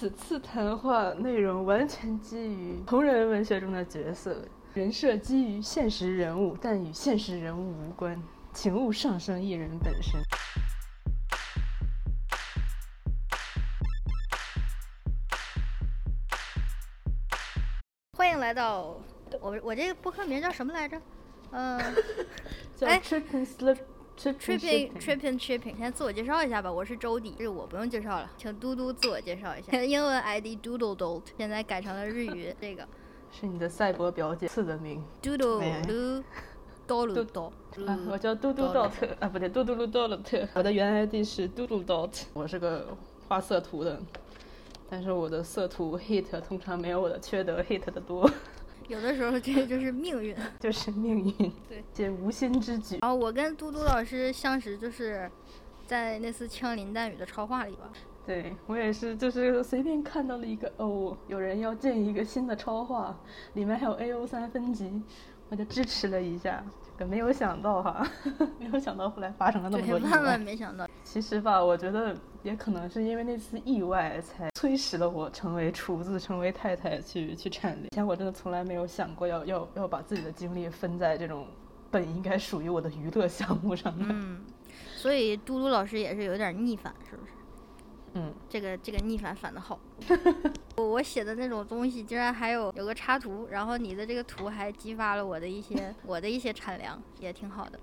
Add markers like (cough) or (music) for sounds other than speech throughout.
此次谈话内容完全基于同人文学中的角色人设，基于现实人物，但与现实人物无关，请勿上升艺人本身。欢迎来到我我这个播客名叫什么来着？嗯、(laughs) 叫哎 Trip and Slip Tripping Tripping Trip and Shipping，先自我介绍一下吧，我是周迪，这我不用介绍了，请嘟嘟自我介绍一下。(laughs) 英文 ID Doodle Dolt，现在改成了日语这个 (laughs) 是你的赛博表姐赐的名。Doodle 哎 Lu Dolu Do。(laughs) 啊，我叫嘟嘟 dot 啊，不对，嘟嘟噜 dot。我的原 ID 是嘟嘟 dot，我是个画色图的，但是我的色图 hit 通常没有我的缺德 hit 的多，有的时候这就是命运。(laughs) 就是命运，(laughs) 对，这无心之举。然后我跟嘟嘟老师相识就是在那次枪林弹雨的超话里吧。对我也是，就是随便看到了一个哦，有人要建一个新的超话，里面还有 A O 三分级，我就支持了一下。这个没有想到哈，(laughs) 没有想到后来发生了那么，多意万万外。没想到。其实吧，我觉得也可能是因为那次意外，才催使了我成为厨子、成为太太去去产力。以前我真的从来没有想过要要要把自己的精力分在这种本应该属于我的娱乐项目上面。嗯，所以嘟嘟老师也是有点逆反，是不是？嗯，这个这个逆反反的好。我 (laughs) 我写的那种东西，竟然还有有个插图，然后你的这个图还激发了我的一些我的一些产量，也挺好的。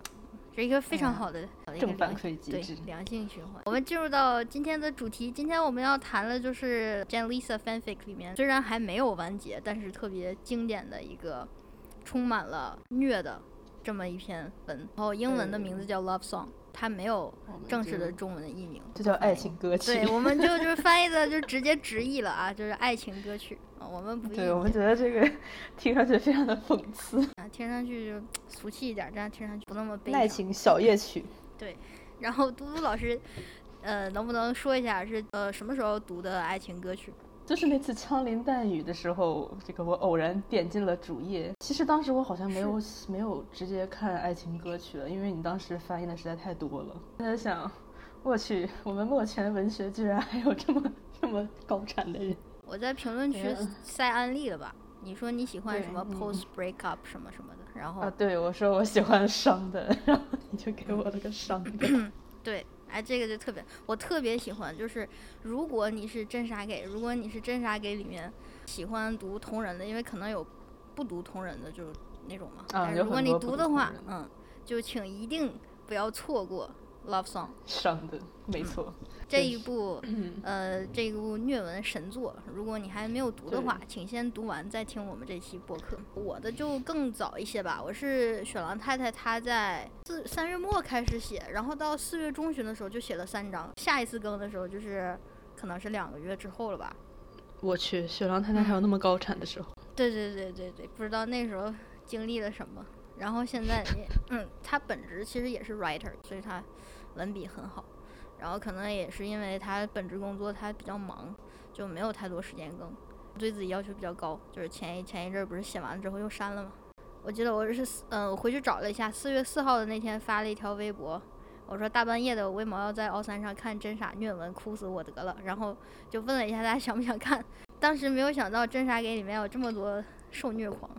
是一个非常好的好的一个正反馈机制。良性循环。我们进入到今天的主题，今天我们要谈的就是 Jan Lisa fanfic 里面虽然还没有完结，但是特别经典的一个充满了虐的这么一篇文，然后英文的名字叫 Love Song，它没有正式的中文的译名，这叫爱情歌曲。对，我们就就 (laughs) 是翻译的就直接直译了啊，就是爱情歌曲啊，我们不译对，我们觉得这个听上去非常的讽刺。(laughs) 啊，听上去就俗气一点，这样听上去不那么悲伤。爱情小夜曲，对然后嘟嘟老师，呃，能不能说一下是呃什么时候读的爱情歌曲？就是那次枪林弹雨的时候，这个我偶然点进了主页。其实当时我好像没有没有直接看爱情歌曲了，因为你当时翻译的实在太多了。我在想，我去，我们墨泉文学居然还有这么这么高产的人。我在评论区对啊塞安利了吧？你说你喜欢什么嗯 post breakup 什么什么的，然后、啊，对，我说我喜欢伤的，然后你就给我了个伤的。对，哎，这个就特别，我特别喜欢，就是如果你是真傻给，如果你是真傻给里面喜欢读同人的，因为可能有不读同人的，就是那种嘛。啊但是如果你读的话嗯，就请一定不要错过 Love Song 伤的，没错。这一部嗯，呃这一部虐文神作。如果你还没有读的话，请先读完再听我们这期播客。我的就更早一些吧，我是雪狼太太，她在四三月末开始写，然后到四月中旬的时候就写了三章，下一次更的时候就是可能是两个月之后了吧。我去，雪狼太太还有那么高产的时候。对对对对对，不知道那时候经历了什么。然后现在也，嗯，他本职其实也是 writer，所以他文笔很好。然后可能也是因为他本职工作他比较忙，就没有太多时间更，对自己要求比较高。就是前一前一阵不是写完了之后又删了吗？我记得我是嗯、我回去找了一下，四月四号的那天发了一条微博，我说大半夜的我为毛要在奥三上看真傻虐文，哭死我得了。然后就问了一下大家想不想看，当时没有想到真傻给里面有这么多受虐狂。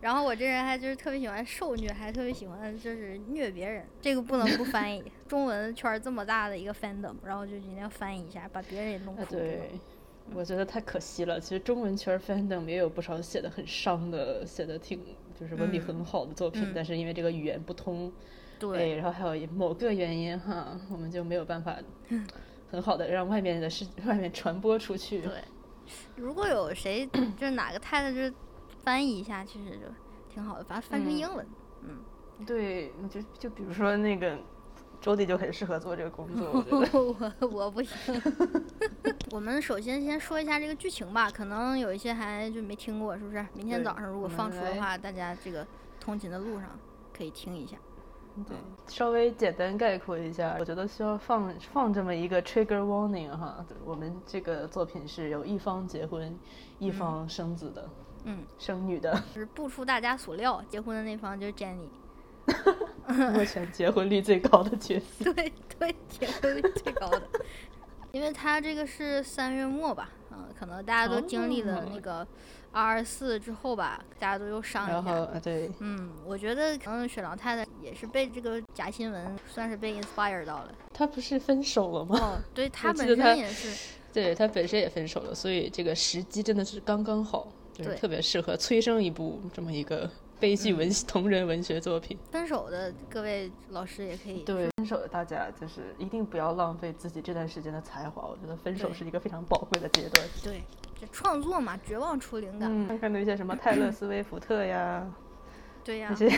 然后我这人还就是特别喜欢受虐，还特别喜欢就是虐别人，这个不能不翻译。中文圈这么大的一个 fandom，然后就一定要翻译一下，把别人也弄哭。啊，对，我觉得太可惜了。其实中文圈 fandom 也有不少写的很伤的，写的挺就是文笔嗯很好的作品，嗯但是因为这个语言不通，对哎，然后还有某个原因哈，我们就没有办法很好的让外面的事外面传播出去。对，如果有谁就是哪个太太就是翻译一下，其实就挺好的，把它翻成嗯英文。嗯对，就就比如说那个周迪就很适合做这个工作，我觉得。(laughs) 我我不行。(laughs) 我们首先先说一下这个剧情吧，可能有一些还就没听过，是不是？明天早上如果放出的话，大家这个通勤的路上可以听一下。对，稍微简单概括一下，我觉得需要放放这么一个 trigger warning 哈。我们这个作品是有一方结婚，一方生子的，嗯，生女的，就是不出大家所料，结婚的那方就是 Jenny。(laughs) 目前结婚率最高的角色。(laughs) 对 (laughs) 对，结婚率最高的。因为他这个是三月末吧，嗯、可能大家都经历了那哦个二四之后吧，大家都又上然一下。后啊对，嗯，我觉得可能雪狼太太也是被这个假新闻算是被 inspire 到了。他不是分手了吗？哦，对她本身也是，对他本身也分手了，所以这个时机真的是刚刚好，就是对特别适合催生一部这么一个悲剧嗯文、同人文学作品。分手的各位老师也可以。对，分手的大家就是一定不要浪费自己这段时间的才华，我觉得分手是一个非常宝贵的阶段。对，这创作嘛，绝望出灵感。嗯，看到一些什么泰勒·斯威夫特呀，对呀、那些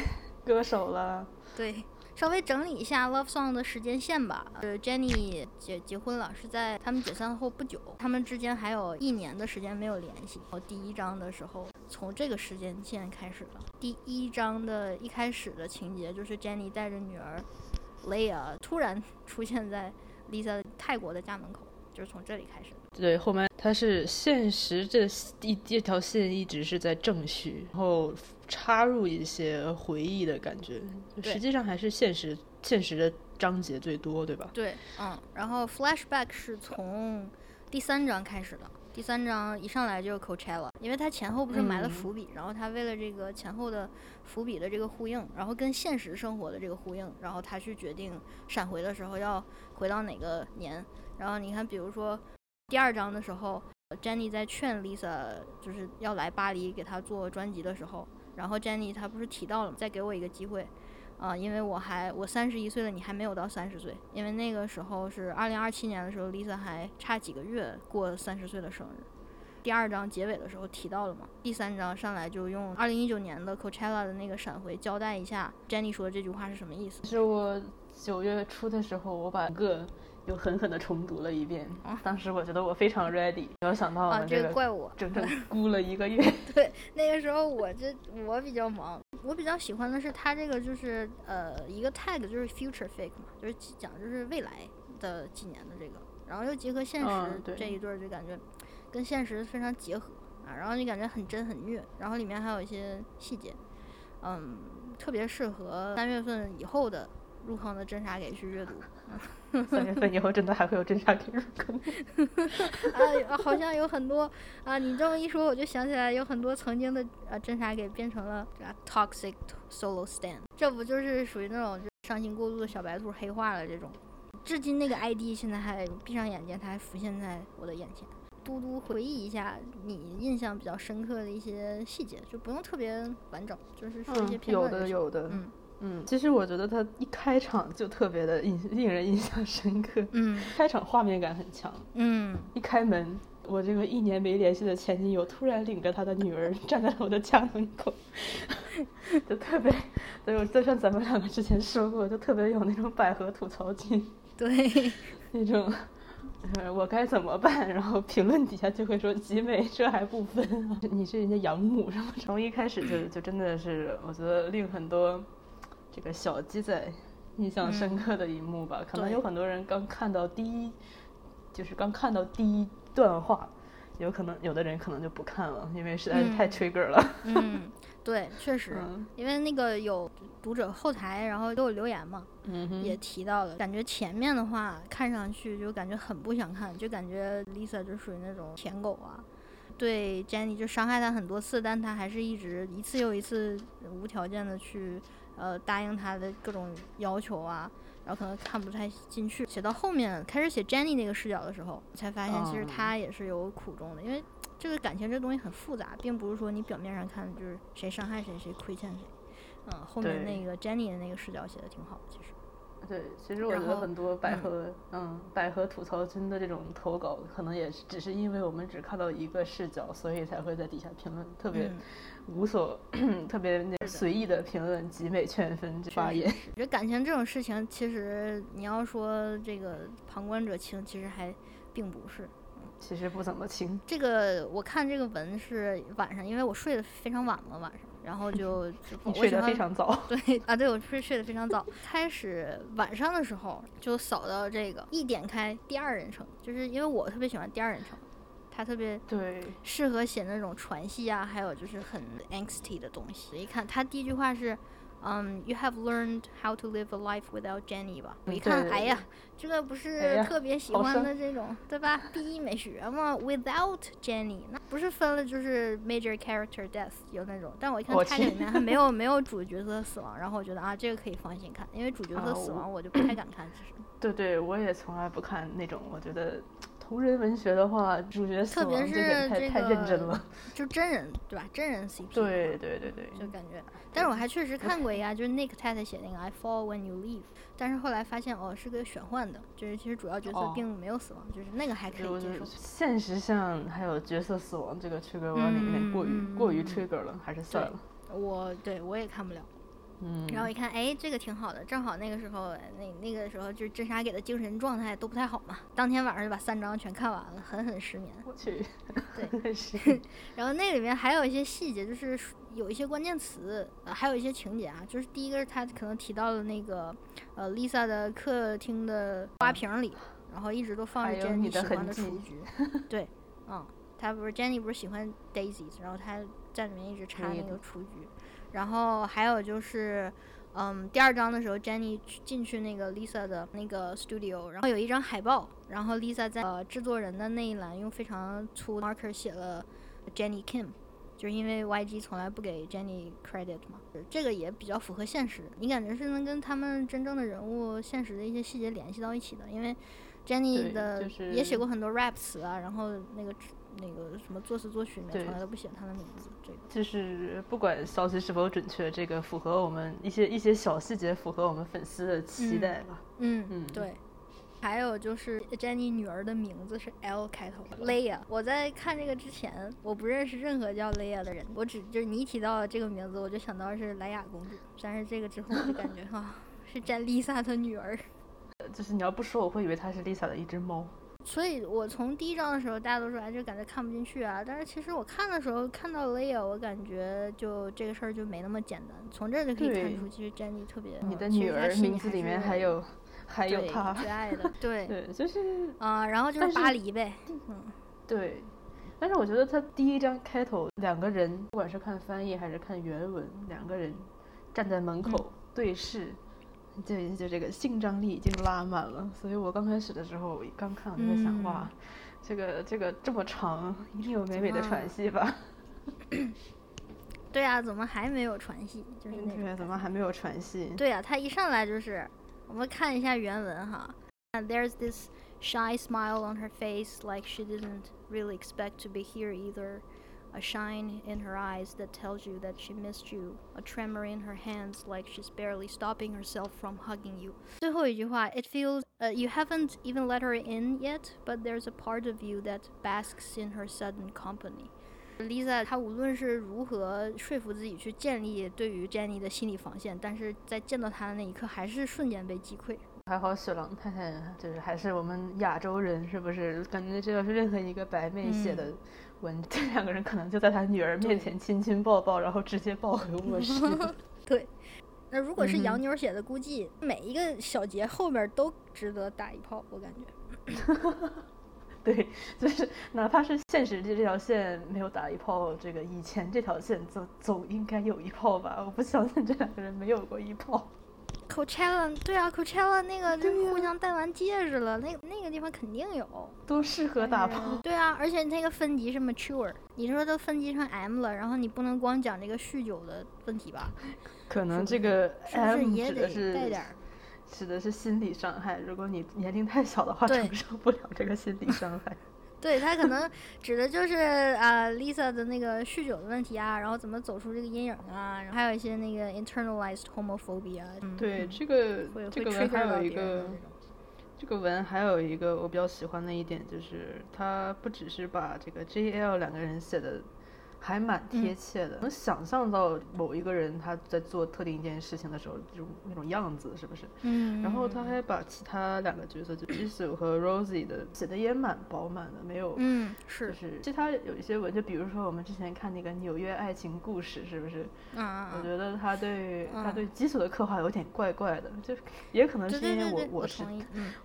歌手了，对，稍微整理一下 Love Song 的时间线吧。呃，Jenny 结结婚了，是在他们解散后不久，他们之间还有一年的时间没有联系。我第一章的时候，从这个时间线开始的。第一章的一开始的情节就是 Jenny 带着女儿 Leia 突然出现在 Lisa 泰国的家门口，就是从这里开始的。对，后面它是现实这一这条线一直是在正序，然后插入一些回忆的感觉，实际上还是现实现实的章节最多，对吧？对，嗯，然后 flashback 是从第三章开始的。第三章一上来就是 Coachella，因为他前后不是埋了嗯伏笔，然后他为了这个前后的伏笔的这个呼应，然后跟现实生活的这个呼应，然后他去决定闪回的时候要回到哪个年。然后你看，比如说第二章的时候，Jenny 在劝 Lisa 就是要来巴黎给她做专辑的时候，然后 Jenny 她不是提到了再给我一个机会，啊、因为我还我三十一岁了，你还没有到三十岁，因为那个时候是二零二七年的时候，Lisa 还差几个月过三十岁的生日。第二章结尾的时候提到了嘛，第三章上来就用二零一九年的 Coachella 的那个闪回交代一下 Jenny 说的这句话是什么意思。是我九月初的时候，我把个又狠狠的重读了一遍。啊当时我觉得我非常 ready，没有想到我啊，们这个怪我。整整估了一个月。(laughs) 对，那个时候我这我比较忙，我比较喜欢的是它这个就是呃一个 tag 就是 future fake 嘛，就是讲就是未来的几年的这个，然后又结合现实、这一对儿，就感觉跟现实非常结合啊，然后就感觉很真很虐，然后里面还有一些细节，嗯，特别适合三月份以后的入坑的真傻给去阅读。三月份以后真的还会有真傻给入坑。(laughs) 啊，好像有很多啊，你这么一说，我就想起来有很多曾经的啊真傻给变成了啊 toxic solo stand，这不就是属于那种就伤心过度的小白兔黑化了这种。至今那个 ID 现在还闭上眼睛，它还浮现在我的眼前。嘟嘟回忆一下你印象比较深刻的一些细节，就不用特别完整，就是说一些片段就行。的有的。嗯嗯，其实我觉得他一开场就特别的印令人印象深刻，嗯开场画面感很强。嗯，一开门，我这个一年没联系的前女友突然领着她的女儿站在了我的家门口，(laughs) 就特别，对，我就像咱们两个之前说过，就特别有那种百合吐槽劲，对，那种。呃我该怎么办？然后评论底下就会说集美这还不分啊？你是人家养母是吗？从一开始就就真的是，我觉得令很多这个小鸡仔印象深刻的一幕吧。可能有很多人刚看到第一，就是刚看到第一段话，有可能有的人可能就不看了，因为实在是太嗯 trigger 了。嗯，对，确实，嗯。因为那个有读者后台，然后给我留言嘛，嗯也提到了，感觉前面的话看上去就感觉很不想看，就感觉 Lisa 就属于那种舔狗啊，对 Jenny 就伤害她很多次，但她还是一直一次又一次无条件的去呃答应他的各种要求啊。然后可能看不太进去，写到后面开始写 Jenny 那个视角的时候，才发现其实他也是有苦衷的，因为这个感情这东西很复杂，并不是说你表面上看就是谁伤害谁，谁亏欠谁。嗯，后面那个 Jenny 的那个视角写的挺好，其实。对，其实我觉得很多百嗯。合，嗯，百合吐槽君的这种投稿，可能也是只是因为我们只看到一个视角，所以才会在底下评论，特别嗯。无所，(clears throat) 特别那随意的评论，集美劝分这发言。我觉得感情这种事情，其实你要说这个旁观者清，其实还并不是。其实不怎么清，这个我看这个文是晚上，因为我睡得非常晚嘛，晚上，然后就睡得非常早。(laughs) 对啊，对我睡睡得非常早。开始晚上的时候就扫到这个，一点开第二人称，就是因为我特别喜欢第二人称，它特别对，适合写那种传戏啊，还有就是很 angsty 的东西。一看他第一句话是嗯、y o u have learned how to live a life without Jenny 吧？我一嗯看，哎呀，这个不哎是特别喜欢的这种，对吧？第一美学嘛，without Jenny，那不是分了就是 major character death 有那种，但我一看我 tag 去里面还没有没有主角色死亡，然后我觉得啊，这个可以放心看，因为主角色死亡我就不 (clears throat) 太敢看，其实。对对，我也从来不看那种，我觉得同人文学的话，主角死特别是亡这个太这太认真了。就真人对吧？真人 CP，对对对对，就感觉，但是我还确实看过一个，就是 Nick 太太写那个 I Fall When You Leave，但是后来发现哦是个玄幻的，就是其实主要角色哦并没有死亡，就是那个还可就是以接受。现实上还有角色死亡这个 trigger warning 有点过于、嗯过于嗯 trigger 了，还是算对了。我对我也看不了，嗯，然后一看，哎，这个挺好的，正好那个时候那那个时候就是真莎给的精神状态都不太好嘛，当天晚上就把三章全看完了，狠狠失眠。我去，对 (laughs) (laughs) 然后那里面还有一些细节，就是有一些关键词，呃，还有一些情节啊。就是第一个是他可能提到了那个呃 Lisa 的客厅的花瓶里，然后一直都放着 Jenny 喜欢的雏菊。(laughs) 对，嗯，他不是 Jenny 不是喜欢 daisies，然后他在里面一直插那个雏菊。然后还有就是。嗯，第二章的时候，Jenny 去进去那个 Lisa 的那个 studio，然后有一张海报，然后 Lisa 在呃制作人的那一栏用非常粗的 marker 写了 Jenny Kim，就是因为 YG 从来不给 Jenny credit 嘛，这个也比较符合现实。你感觉是能跟他们真正的人物现实的一些细节联系到一起的，因为 Jenny 对的也写过很多 rap 词啊，然后那个那个什么作词作曲里面来都不写他的名字，这个。就是不管消息是否准确，这个符合我们一些一些小细节，符合我们粉丝的期待吧。嗯嗯对。还有就是 Jenny 女儿的名字是 L 开头，Leia。我在看这个之前，我不认识任何叫 Leia 的人，我只就是你一提到这个名字，我就想到是莱雅公主。但是这个之后，我就感觉 (laughs) 啊，是詹丽萨的女儿。(laughs) 就是你要不说，我会以为她是 Lisa 的一只猫。所以我从第一章的时候，大家都说哎，就感觉看不进去啊。但是其实我看的时候看到 Leia，我感觉就这个事儿就没那么简单。从这儿就可以看出，其实 Jenny 特别，你的女儿名字里面还有还有对她，最爱的，对 (laughs) 对，就是啊、然后就是巴黎呗，嗯。对。但是我觉得他第一章开头两个人，不管是看翻译还是看原文，两个人站在门口对视，就就这个性张力已经拉满了。所以我刚开始的时候，我刚看我就在想，嗯哇，这个这个这么长，一定有美美的喘息吧？(coughs) 对啊，怎么还没有传戏？就是那种对，怎么还没有传戏？对啊，他一上来就是，我们看一下原文哈。And there's this shy smile on her face, like she didn't really expect to be here either. A shine in her eyes that tells you that she missed you. A tremor in her hands, like she's barely stopping herself from hugging you. 最后一句话，It feels, uh, you haven't even let her in yet, but there's a part of you that basks in her sudden company. Lisa 她无论是如何说服自己去建立对于 Jenny 的心理防线，但是在见到她的那一刻，还是瞬间被击溃。还好雪狼太太就是还是我们亚洲人，是不是？感觉这要是任何一个白妹写的文，这两个人可能就在他女儿面前亲亲抱抱，然后直接抱回卧室。(laughs) 对，那如果是洋妞写的，估计每一个小节后面都值得打一炮，我感觉。(laughs) 对，就是哪怕是现实这条线没有打一炮，这个以前这条线总总应该有一炮吧？我不相信这两个人没有过一炮。Coachella，对啊，Coachella 那个就互相戴完戒指了，那那个地方肯定有。多适合打炮。对啊，而且那个分级是 mature，你说都分级成 M 了，然后你不能光讲这个酗酒的问题吧？可能这个是不是 M 也得是带点儿？指的是心理伤害。如果你年龄太小的话，承受不了这个心理伤害。(laughs) 对他可能指的就是啊、Lisa 的那个酗酒的问题啊，然后怎么走出这个阴影啊，然后还有一些那个 internalized homophobia 嗯。对，嗯这个这个文还有一个这个文还有一个我比较喜欢的一点，就是他不只是把这个 JL 两个人写的还蛮贴嗯切的，能想象到某一个人他在做特定一件事情的时候，这种那种样子，是不是？嗯，然后他还把其他两个角色，就 Jisoo 和 Rosie 的写的也蛮饱满的，没有。嗯是就是是其他有一些文，就比如说我们之前看那个《纽约爱情故事》，是不是？嗯嗯嗯，我觉得他对他嗯对基础的刻画有点怪怪的，就也可能是因为对对对，我是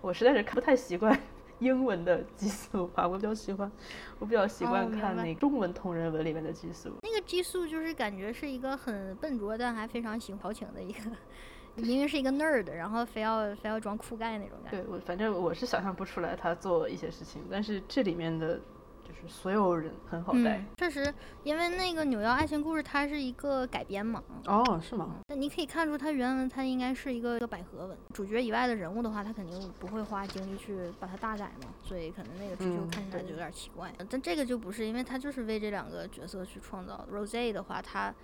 我实在是看不太习惯英文的激素吧，我比较喜欢，我比较习哦惯看那个中文同人文里面的激素。那个激素就是感觉是一个很笨拙但还非常喜欢调情的一个，(laughs) 明明是一个 nerd，然后非要非要装酷盖那种感觉。对我，反正我是想象不出来他做一些事情，但是这里面的就是所有人很好带。嗯，确实，因为那个《纽约爱情故事》它是一个改编嘛，哦，是吗？那你可以看出它原文它应该是一个一个百合文。主角以外的人物的话，他肯定不会花精力去把它大改嘛，所以可能那个追求看起来就有点奇怪。但这个就不是，因为他就是为这两个角色去创造的。Rose 的话，他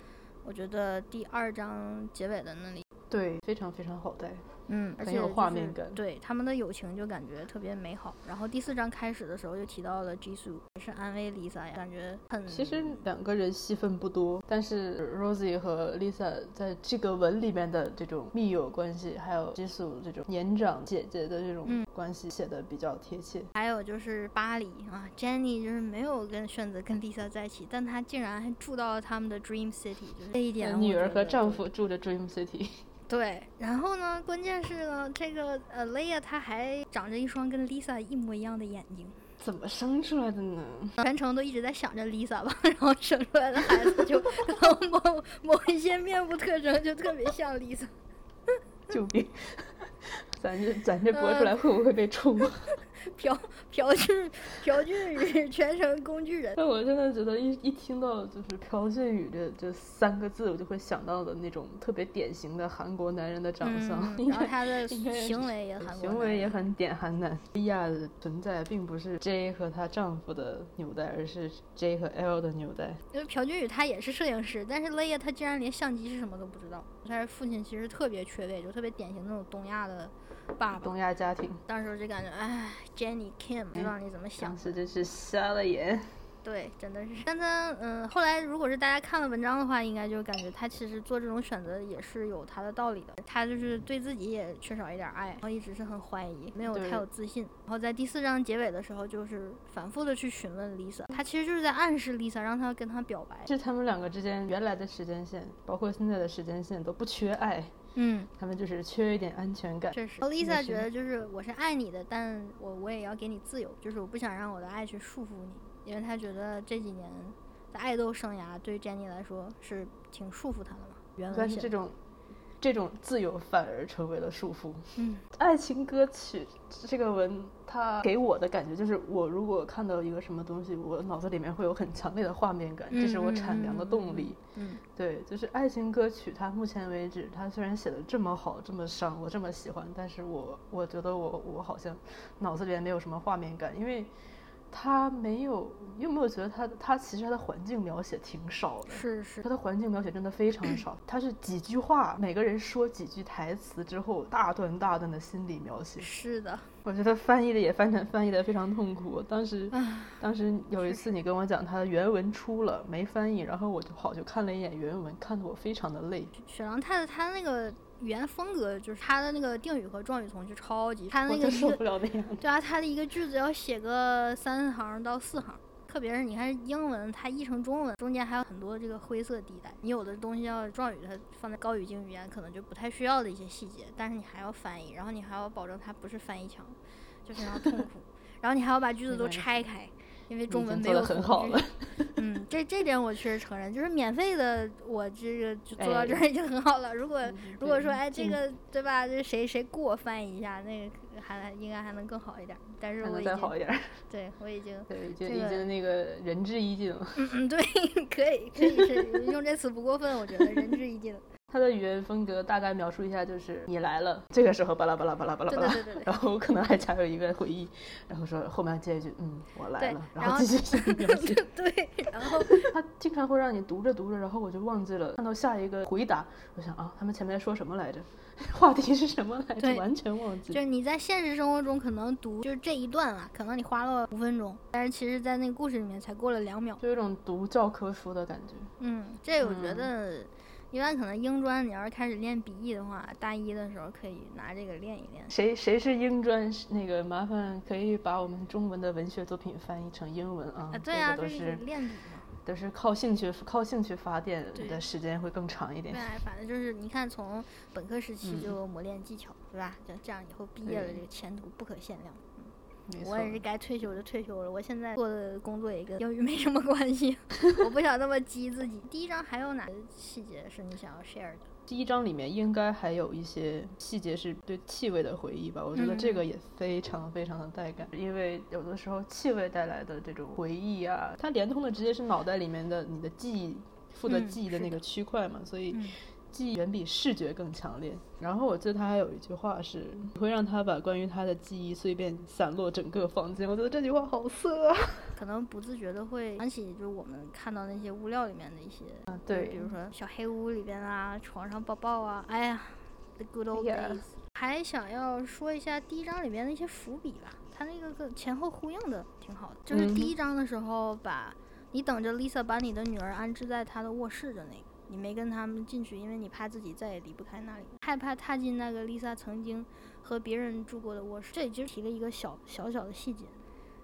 我觉得第二章结尾的那里。对，非常非常好带。嗯，而很有且就是画面感对他们的友情就感觉特别美好。然后第四章开始的时候就提到了 Jisoo，也是安慰 Lisa 呀，感觉很其实两个人戏份不多，但是 Rosie 和 Lisa 在这个文里面的这种密友关系，还有激素这种年长姐姐的这种嗯关系写的比较贴切。还有就是巴黎啊，Jenny 就是没有跟选择跟 Lisa 在一起，但她竟然还住到了他们的 Dream City，就是这一点女儿和丈夫住着 Dream City，对。然后呢，关键是呢，这个呃 Leia 她还长着一双跟 Lisa 一模一样的眼睛，怎么生出来的呢？(laughs) 全程都一直在想着 Lisa 吧，(laughs) 然后生出来的孩子就某某一些面部特征就特别像 Lisa。救命！咱这咱这播出来会不会被冲？(laughs) 朴朴俊朴俊宇全程工具人。但我真的觉得一一听到就是朴俊宇这这三个字，我就会想到的那种特别典型的韩国男人的长相，然后他的行为也很行为也很点韩男。莉亚的存在并不是 J 和她丈夫的纽带，而是 J 和 L 的纽带。因为朴俊宇他也是摄影师，但是雷亚他竟然连相机是什么都不知道。他是父亲其实特别缺位，就特别典型那种东亚的爸爸。东亚家庭，当时我就感觉，哎，Jenny Kim 不知道你怎么想当。时真是瞎了眼。对，真的是。但他，嗯，后来如果是大家看了文章的话，应该就感觉他其实做这种选择也是有他的道理的。他就是对自己也缺少一点爱，然后一直是很怀疑，没有太有自信。然后在第四章结尾的时候，就是反复的去询问 Lisa，他其实就是在暗示 Lisa 让他跟他表白。是他们两个之间原来的时间线，包括现在的时间线都不缺爱，嗯，他们就是缺一点安全感。确实。那 Lisa 觉得就是我是爱你的，但我我也要给你自由，就是我不想让我的爱去束缚你，因为她觉得这几年的爱豆生涯对 Jenny 来说是挺束缚她的嘛。原文写的但是这种这种自由反而成为了束缚。嗯爱情歌曲这个文，它给我的感觉就是，我如果看到一个什么东西，我脑子里面会有很强烈的画面感，这是我产粮的动力。嗯对，就是爱情歌曲，它目前为止，它虽然写的这么好，这么伤，我这么喜欢，但是我我觉得我我好像脑子里面没有什么画面感，因为它没有，你有没有觉得他他其实他的环境描写挺少的？是是他，的环境描写真的非常少，他是几句话，每个人说几句台词之后，大段大段的心理描写。是的，我觉得翻译的也翻成翻译的非常痛苦。当时，当时有一次你跟我讲他的原文出了没翻译，然后我就跑去看了一眼原文，看得我非常的累。雪狼太太他那个语言风格，就是他的那个定语和状语从句超级，他那个一个不了那样。对啊，他的一个句子要写个三行到四行，特别是你看英文，它译成中文，中间还有很多这个灰色地带。你有的东西要状语，它放在高语境语言可能就不太需要的一些细节，但是你还要翻译，然后你还要保证它不是翻译腔，就非常痛苦。(laughs) 然后你还要把句子都拆开，因为中文没有很好了。(laughs) 嗯，这这点我确实承认，就是免费的，我这个就做到这哎儿已经很好了。如果如果说哎这个对吧，这谁谁给我翻译一下，那个还应该还能更好一点。但是我已经再好一点，对我已经对，已经这个已经那个仁至义尽了。嗯嗯对，(laughs) 可以可以是用这词不过分，我觉得仁至义尽了。他的语言风格大概描述一下，就是你来了，这个时候巴拉巴拉巴拉巴拉巴拉，对对对对对 (laughs) 然后可能还加有一个回忆，然后说后面接一句，嗯，我来对了，然后后继续。对，然后他 (laughs) (laughs) 经常会让你读着读着，然后我就忘记了看到下一个回答，我想啊，他们前面说什么来着？话题是什么来着？完全忘记。就是你在现实生活中可能读就是这一段啊，可能你花了五分钟，但是其实在那个故事里面才过了两秒。就有种读教科书的感觉。嗯，这我觉嗯得，一般可能英专你要是开始练笔译的话，大一的时候可以拿这个练一练。谁谁是英专？那个麻烦可以把我们中文的文学作品翻译成英文啊。啊，对啊，这个都是练笔嘛。都是靠兴趣靠兴趣发电的时间会更长一点对。啊，反正就是你看，从本科时期嗯就磨练技巧，对吧？就这样以后毕业了，这个前途不可限量。我也是该退休就退休了。我现在做的工作也跟英语没什么关系，(laughs) 我不想那么激自己。第一章还有哪些细节是你想要 share 的？第一章里面应该还有一些细节是对气味的回忆吧，我觉得这个也非常非常的带感，因为有的时候气味带来的这种回忆啊，它连通的直接是脑袋里面的你的记忆负责嗯记忆的那个区块嘛，所以嗯记忆远比视觉更强烈。然后我记得他还有一句话是，你会让他把关于他的记忆碎片散落整个房间，我觉得这句话好色啊！(laughs) 可能不自觉的会想起，就是我们看到那些物料里面的一些，啊，对，比如说小黑屋里边啊，床上抱抱啊，哎呀，the good old days。还想要说一下第一章里面的一些伏笔吧，它那个个前后呼应的挺好的。就是第嗯一章的时候把，你等着 Lisa 把你的女儿安置在她的卧室的那个，你没跟他们进去，因为你怕自己再也离不开那里，害怕踏进那个 Lisa 曾经和别人住过的卧室。这里就提了一个小小小的细节，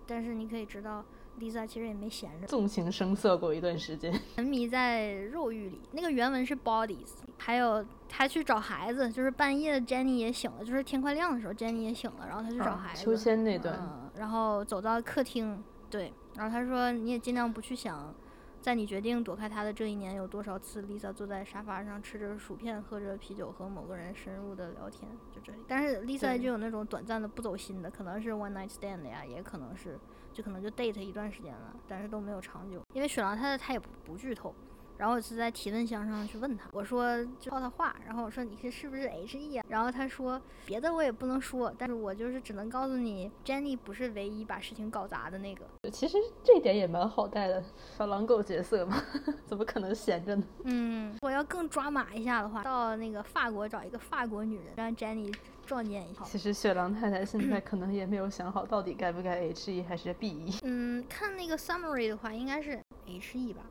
但是你可以知道，Lisa 其实也没闲着。纵情声色过一段时间。(laughs) 沉迷在肉欲里。那个原文是 bodies，还有他去找孩子，就是半夜 Jenny 也醒了，就是天快亮的时候，Jenny 也醒了，然后他去找啊孩子。秋千那段嗯，然后走到客厅，对，然后他说你也尽量不去想。在你决定躲开他的这一年，有多少次 Lisa 坐在沙发上吃着薯片，喝着啤酒，和某个人深入的聊天？就这里。但是 Lisa 就有那种短暂的不走心的，可能是 one night stand 呀，也可能是就可能就 date 一段时间了，但是都没有长久。因为雪狼太太她也不不剧透，然后我就在提问箱上去问他，我说就套他话，然后我说你是是不是 H E 啊？然后他说别的我也不能说，但是我就是只能告诉你，Jenny 不是唯一把事情搞砸的那个。其实这点也蛮好带的，小狼狗角色嘛，(laughs) 怎么可能闲着呢？嗯，我要更抓马一下的话，到那个法国找一个法国女人，让 Jenny 撞见一下。其实雪狼太太现在可能也没有想好到底该不该 H E 还是 B E。嗯，看那个 summary 的话，应该是 H E 吧。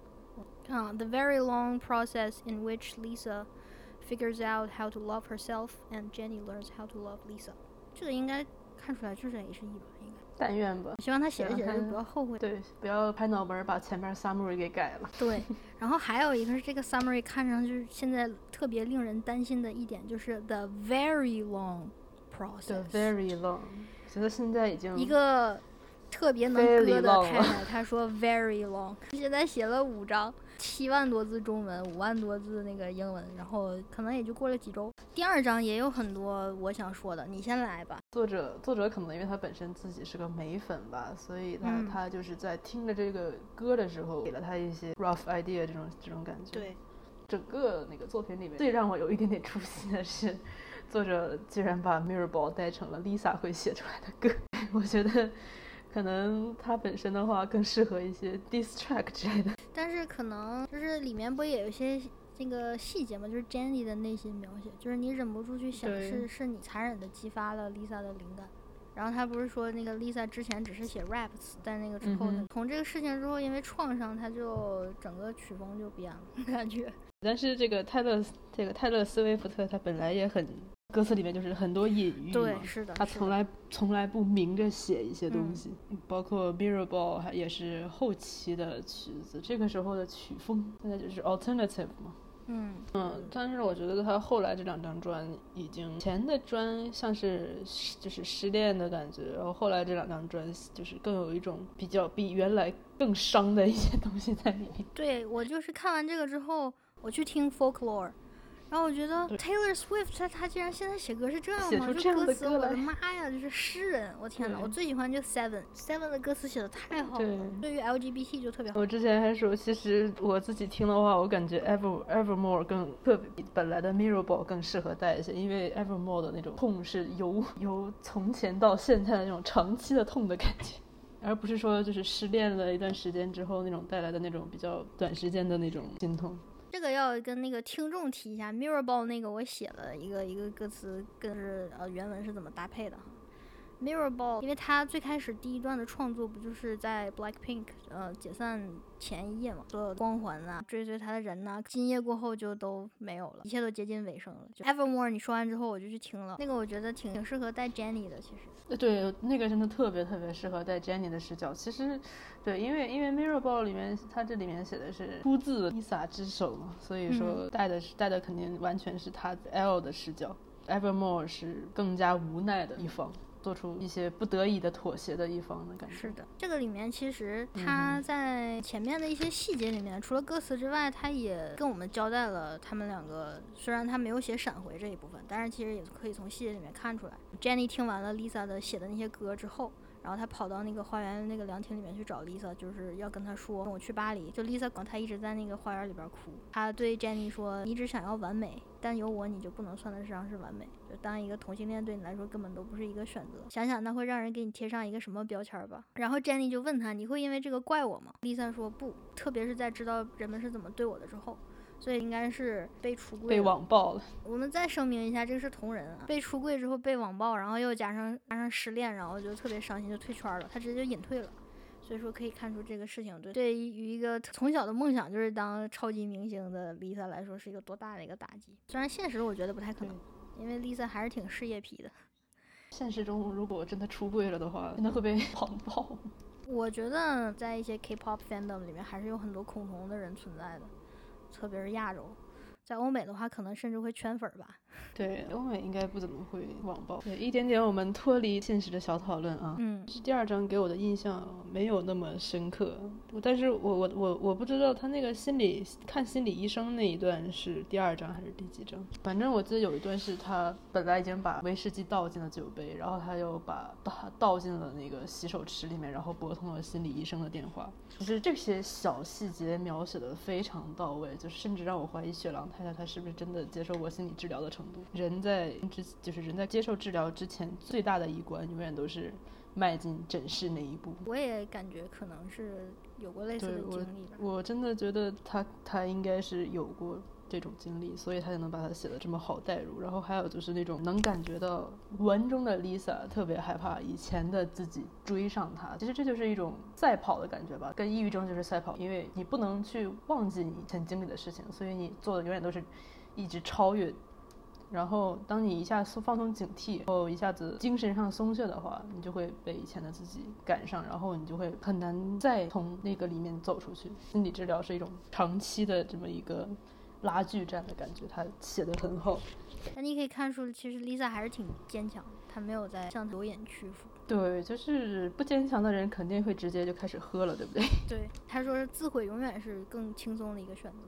啊、t h e very long process in which Lisa figures out how to love herself and Jenny learns how to love Lisa。这个应该看出来就是 H E 吧，应该。但愿吧。希望他写着对啊他写着就不要后悔。对，不要拍脑门儿把前面 summary 给改了。对，然后还有一个是这个 summary (laughs) 看上去现在特别令人担心的一点就是 the very long process。 The very long，觉得现在已经一个特别能 Very 歌的 long 了太太，她说 very long，现在写了五章， (laughs) 七万多字中文，五万多字那个英文，然后可能也就过了几周。第二章也有很多我想说的，你先来吧。作者作者可能因为他本身自己是个美粉吧，所以他、嗯他就是在听着这个歌的时候，给了他一些 rough idea 这种这种感觉。，对整个那个作品里面最让我有一点点出戏的是，作者居然把 Mirrorball 带成了 Lisa 会写出来的歌。(laughs) 我觉得可能它本身的话更适合一些 diss track 之类的。但是可能就是里面不也有一些这个细节嘛，就是 Jenny 的内心描写，就是你忍不住去想是是你残忍的激发了 Lisa 的灵感。然后他不是说那个 Lisa 之前只是写 rap 词，在那个之后呢，嗯从这个事情之后，因为创伤，他就整个曲风就变了，感觉。但是这个泰勒这个泰勒斯威夫特他本来也很歌词里面就是很多隐喻对，嘛。是的，他从来从来不明着写一些东嗯西，包括还也是后期的曲子，这个时候的曲风现在就是 alternative 嘛。嗯嗯，但是我觉得他后来这两张专已经前的专像是就是失恋的感觉，然后后来这两张专就是更有一种比较比原来更伤的一些东西在里面。对我就是看完这个之后，我去听 folklore，然后我觉得 Taylor Swift 他他竟然现在写歌是这样吗？这样歌词，我的妈呀，就是诗人！我天呐，我最喜欢就 Seven Seven 的歌词写的太好了，对对于 LGBT 就特别好。我之前还说，其实我自己听的话，我感觉 Ever Evermore 更特别，比本来的 Mirrorball 更适合带一些，因为 Evermore 的那种痛是由由从前到现在的那种长期的痛的感觉，而不是说就是失恋了一段时间之后那种带来的那种比较短时间的那种心痛。这个要跟那个听众提一下，Mirrorball 那个我写了一个一个歌词，跟是呃原文是怎么搭配的。Mirrorball，因为他最开始第一段的创作不就是在 Blackpink 呃解散前一夜嘛，所有光环呐、追随他的人呐、今夜过后就都没有了，一切都接近尾声了。就 Evermore 你说完之后我就去听了，那个我觉得挺挺适合带 Jenny 的，其实。呃对，那个真的特别特别适合带 Jenny 的视角。其实，对，因为因为 Mirrorball 里面，它这里面写的是出自 Lisa 之手嘛，所以说带的是带的肯定完全是他 L 的视角。Evermore 是更加无奈的一方。做出一些不得已的妥协的一方的感觉。是的，这个里面其实嗯他在前面的一些细节里面，除了歌词之外，他也跟我们交代了他们两个。虽然他没有写闪回这一部分，但是其实也可以从细节里面看出来。Jenny 听完了 Lisa 的写的那些歌之后。然后他跑到那个花园那个凉亭里面去找 Lisa，就是要跟他说跟我去巴黎。就 Lisa 管他一直在那个花园里边哭。他对 Jenny 说：“你只想要完美，但有我你就不能算得上是完美。就当一个同性恋对你来说根本都不是一个选择。想想那会让人给你贴上一个什么标签吧。”然后 Jenny 就问他：“你会因为这个怪我吗？”Lisa 说：“不，特别是在知道人们是怎么对我的之后。”所以应该是被出柜，被网暴了。我们再声明一下，这个是同人啊，被出柜之后被网暴，然后又加上加上失恋，然后就特别伤心，就退圈了，他直接就隐退了。所以说可以看出这个事情对对于一个从小的梦想就是当超级明星的 Lisa 来说是一个多大的一个打击。虽然现实我觉得不太可能，因为 Lisa 还是挺事业皮的。现实中如果真的出柜了的话，真的会被网暴。我觉得在一些 K-pop fandom 里面还是有很多恐同的人存在的。特别是亚洲，在欧美的话，可能甚至会圈粉吧。对，欧美应该不怎么会网暴。对，一点点我们脱离现实的小讨论啊。嗯，是第二章给我的印象没有那么深刻，但是我我我我不知道他那个心理看心理医生那一段是第二章还是第几章。反正我记得有一段是他本来已经把威士忌倒进了酒杯，然后他又把把倒进了那个洗手池里面，然后拨通了心理医生的电话。就是这些小细节描写的非常到位，就是甚至让我怀疑雪狼太太她是不是真的接受过心理治疗的程度。人在之就是人在接受治疗之前，最大的一关永远都是迈进诊室那一步。我也感觉可能是有过类似的经历吧。我真的觉得他他应该是有过这种经历，所以他才能把它写的这么好代入。然后还有就是那种能感觉到文中的 Lisa 特别害怕以前的自己追上他，其实这就是一种赛跑的感觉吧，跟抑郁症就是赛跑，因为你不能去忘记你以前经历的事情，所以你做的永远都是一直超越。然后，当你一下放松警惕，然后一下子精神上松懈的话，你就会被以前的自己赶上，然后你就会很难再从那个里面走出去。心理治疗是一种长期的这么一个拉锯战的感觉，他写的很好。那你可以看出，其实 Lisa 还是挺坚强，她没有在向流言屈服。对，就是不坚强的人肯定会直接就开始喝了，对不对？(laughs) 对，他说是自毁永远是更轻松的一个选择。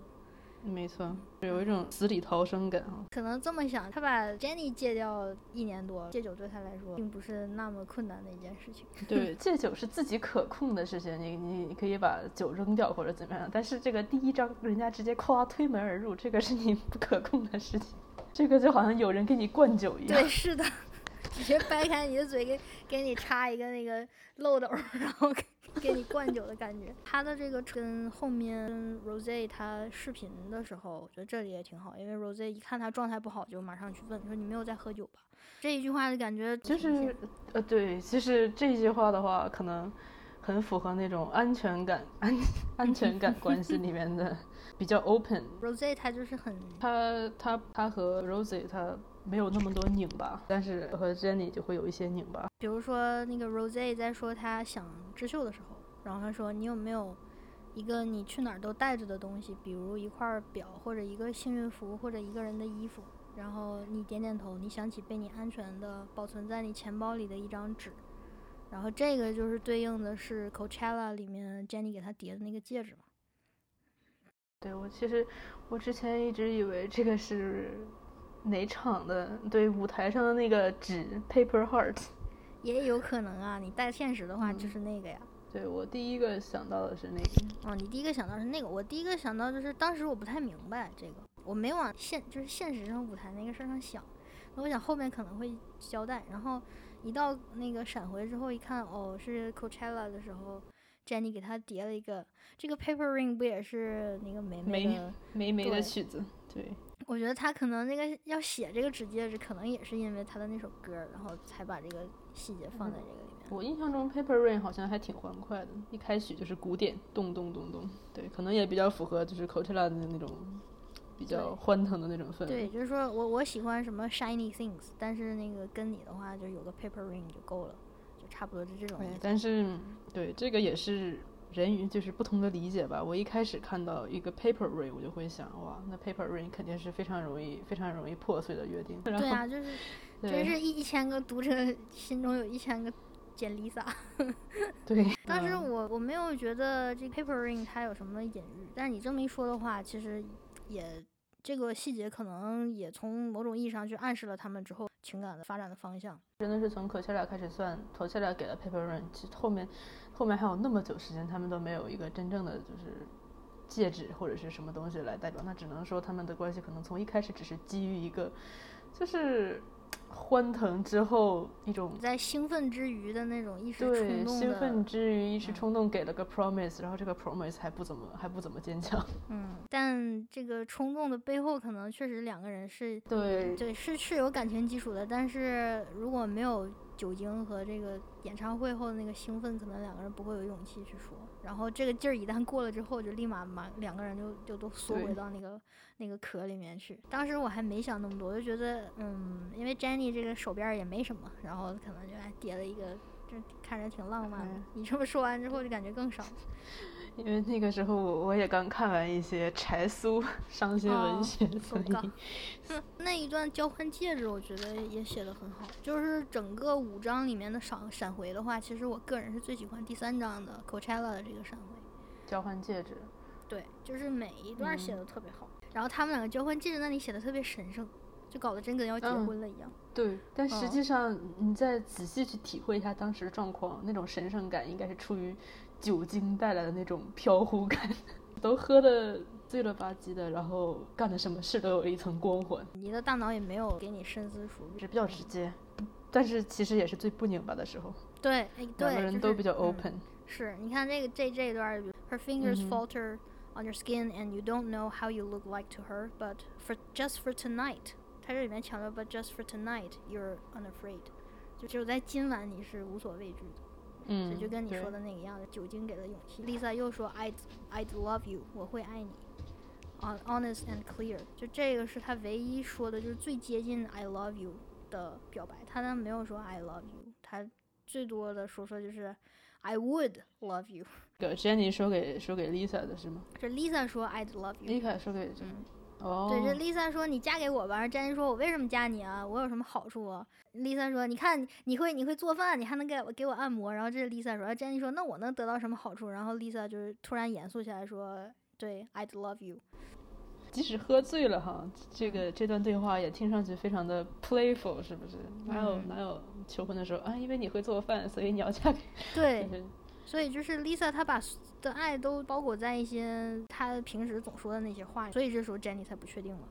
没错，有一种死里逃生感啊。可能这么想，他把 Jenny 戒掉一年多，戒酒对他来说并不是那么困难的一件事情。对，(laughs) 戒酒是自己可控的事情，你你你可以把酒扔掉或者怎么样。但是这个第一章人家直接夸推门而入，这个是你不可控的事情。这个就好像有人给你灌酒一样。对，是的，(laughs) 直接掰开你的嘴，给给你插一个那个漏斗，(laughs) 然后给。给你灌酒的感觉，他的这个跟后面 Rose 他视频的时候，我觉得这里也挺好，因为 Rose 一看他状态不好，就马上去问说你没有在喝酒吧？这一句话的感觉就是呃对，其实这一句话的话，可能很符合那种安全感安安全感关系里面的 (laughs) 比较 open。Rose 他就是很他他他和 Rose 他没有那么多拧巴，但是和 Jenny 就会有一些拧巴。比如说那个 Rose 在说他想织绣的时候，然后他说你有没有一个你去哪儿都带着的东西，比如一块表或者一个幸运符或者一个人的衣服，然后你点点头，你想起被你安全的保存在你钱包里的一张纸，然后这个就是对应的是 Coachella 里面 Jenny 给他叠的那个戒指嘛。对我其实我之前一直以为这个是哪场的，对舞台上的那个纸 Paper Heart。也有可能啊，你带现实的话就是那个呀。嗯、对我第一个想到的是那个。哦，你第一个想到是那个，我第一个想到就是当时我不太明白这个，我没往现就是现实上舞台那个事儿上想，那我想后面可能会交代，然后一到那个闪回之后一看，哦，是 Coachella 的时候，Jenny 给他叠了一个这个 Paper Ring，不也是那个梅梅的梅梅的曲子？对。我觉得他可能那个要写这个纸戒指，可能也是因为他的那首歌，然后才把这个细节放在这个里面。我印象中《Paper Rain》好像还挺欢快的，一开始就是鼓点，咚咚咚咚。对，可能也比较符合就是 Coachella 的那种比较欢腾的那种氛围。对，就是说我我喜欢什么 Shiny Things，但是那个跟你的话就有个 Paper Ring 就够了，就差不多是这种意思。但是对这个也是人与就是不同的理解吧。我一开始看到一个 paper ring，我就会想，哇，那 paper ring 肯定是非常容易、非常容易破碎的约定。对啊，就是 (laughs) 真是一一千个读者心中有一千个简 Lisa。(laughs) 对，当时嗯我我没有觉得这 paper ring 它有什么隐喻，但是你这么一说的话，其实也这个细节可能也从某种意义上去暗示了他们之后情感的发展的方向。真的是从可切俩开始算，可切俩给了 paper ring，其实后面后面还有那么久时间，他们都没有一个真正的就是戒指或者是什么东西来代表，那只能说他们的关系可能从一开始只是基于一个就是欢腾之后一种在兴奋之余的那种一时冲动的，兴奋之余一时嗯冲动给了个 promise，、然后这个 promise 还不怎么还不怎么坚强。嗯，但这个冲动的背后，可能确实两个人是对对是是有感情基础的，但是如果没有酒精和这个演唱会后的那个兴奋，可能两个人不会有勇气去说。然后这个劲儿一旦过了之后，就立马马两个人就就都缩回到那个那个壳里面去。当时我还没想那么多，我就觉得嗯，因为 Jenny 这个手边也没什么，然后可能就还叠了一个，这看着挺浪漫的嗯。你这么说完之后，就感觉更少。(laughs) 因为那个时候我我也刚看完一些柴苏 (laughs) 伤心哦文学，手所以 (laughs) 那一段交换戒指，我觉得也写的很好。就是整个五章里面的闪闪回的话，其实我个人是最喜欢第三章的 Coachella 的这个闪回。交换戒指。对，就是每一段嗯写的特别好。然后他们两个交换戒指那里写的特别神圣，就搞得真跟要结嗯婚了一样。对，但实嗯际上你再仔细去体会一下当时的状况，那种神圣感应该是出于酒精带来的那种飘忽感，(laughs) 都喝的醉了吧唧的，然后干的什么事都有一层光环，你的大脑也没有给你深思熟虑。是比较直接。但是其实也是最不拧巴的时候，对，哎，两对，个人都比较嗯 open。是，你看这个这这一段，Her fingers falter on your skin and you don't know how you look like to her, but for just for tonight，它这里面强调，but just for tonight you're unafraid，就只有在今晚你是无所畏惧的。嗯，这就跟你说的那个一样的，酒精给了勇气。Lisa 又说 I'd I'd love you，我会爱你。On honest and clear，就这个是他唯一说的，就是最接近 I love you 的表白。他呢没有说 I love you，他最多的说说就是 I would love you。这个 Jenny 说给说给 Lisa 的是吗这 Lisa 说 I'd love you。？Lisa 说给这嗯哦，对，这 Lisa 说你嫁给我吧，詹妮说我为什么嫁你啊？我有什么好处啊？Lisa 说你看你会你会做饭，你还能给我给我按摩。然后这是 Lisa 说，詹妮说那我能得到什么好处？然后 Lisa 就是突然严肃起来说，对，I'd love you。即使喝醉了哈，这个这段对话也听上去非常的 playful，是不是？哪有、嗯哪有求婚的时候啊？因为你会做饭，所以你要嫁给 (laughs) 对就，是所以就是 Lisa 她把的爱都包裹在一些她平时总说的那些话，所以这时候 Jenny 才不确定了。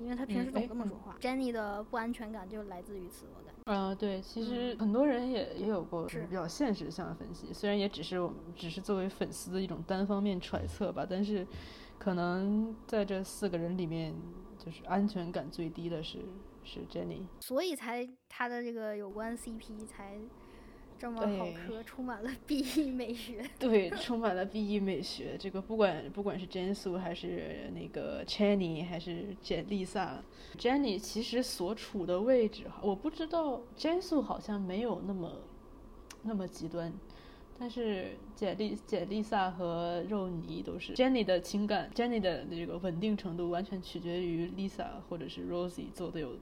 因为他平时总这么说话、j e n n y 的不安全感就来自于此，我感觉。啊、对，其实嗯很多人也也有过是比较现实向的分析，虽然也只是我们只是作为粉丝的一种单方面揣测吧，但是可能在这四个人里面，就是安全感最低的是是 Jenny。所以才他的这个有关 CP 才这么好对磕，充满了 (laughs) BE 美学。(laughs) 对，充满了 B E 美学。这个不管不管是 Jen Su 还是那个 Jenny 还是 Jen Lisa，Jenny 其实所处的位置，我不知道 Jen Su 好像没有那么那么极端，但是简丽简丽萨和肉泥都是 Jenny 的情感，Jenny 的这个稳定程度完全取决于 Lisa 或者是 Rosie 做的有。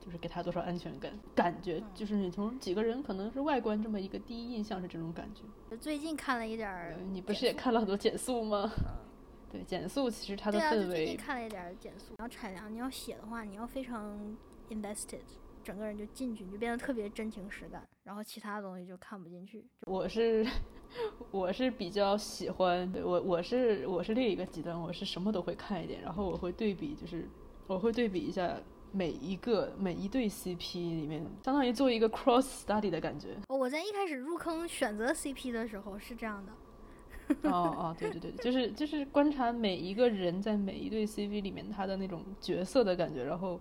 就是给他多少安全感，感觉就是你从几个人可能是外观这么一个第一印象是这种感觉。最近看了一点你不是也看了很多减速吗？对，减速其实它的对啊，就氛最近围，看了一点儿减速。然后产量你要写的话，你要非常 invested，整个人就进去，你就变得特别真情实感，然后其他东西就看不进去。(laughs) 我是我是比较喜欢，对我我是我是另一个极端，我是什么都会看一点，然后我会对比，就是我会对比一下每一个每一对 CP 里面，相当于做一个 cross study 的感觉。哦，我在一开始入坑选择 CP 的时候是这样的，哦哦，对对对，就是就是观察每一个人在每一对 CP 里面他的那种角色的感觉，然后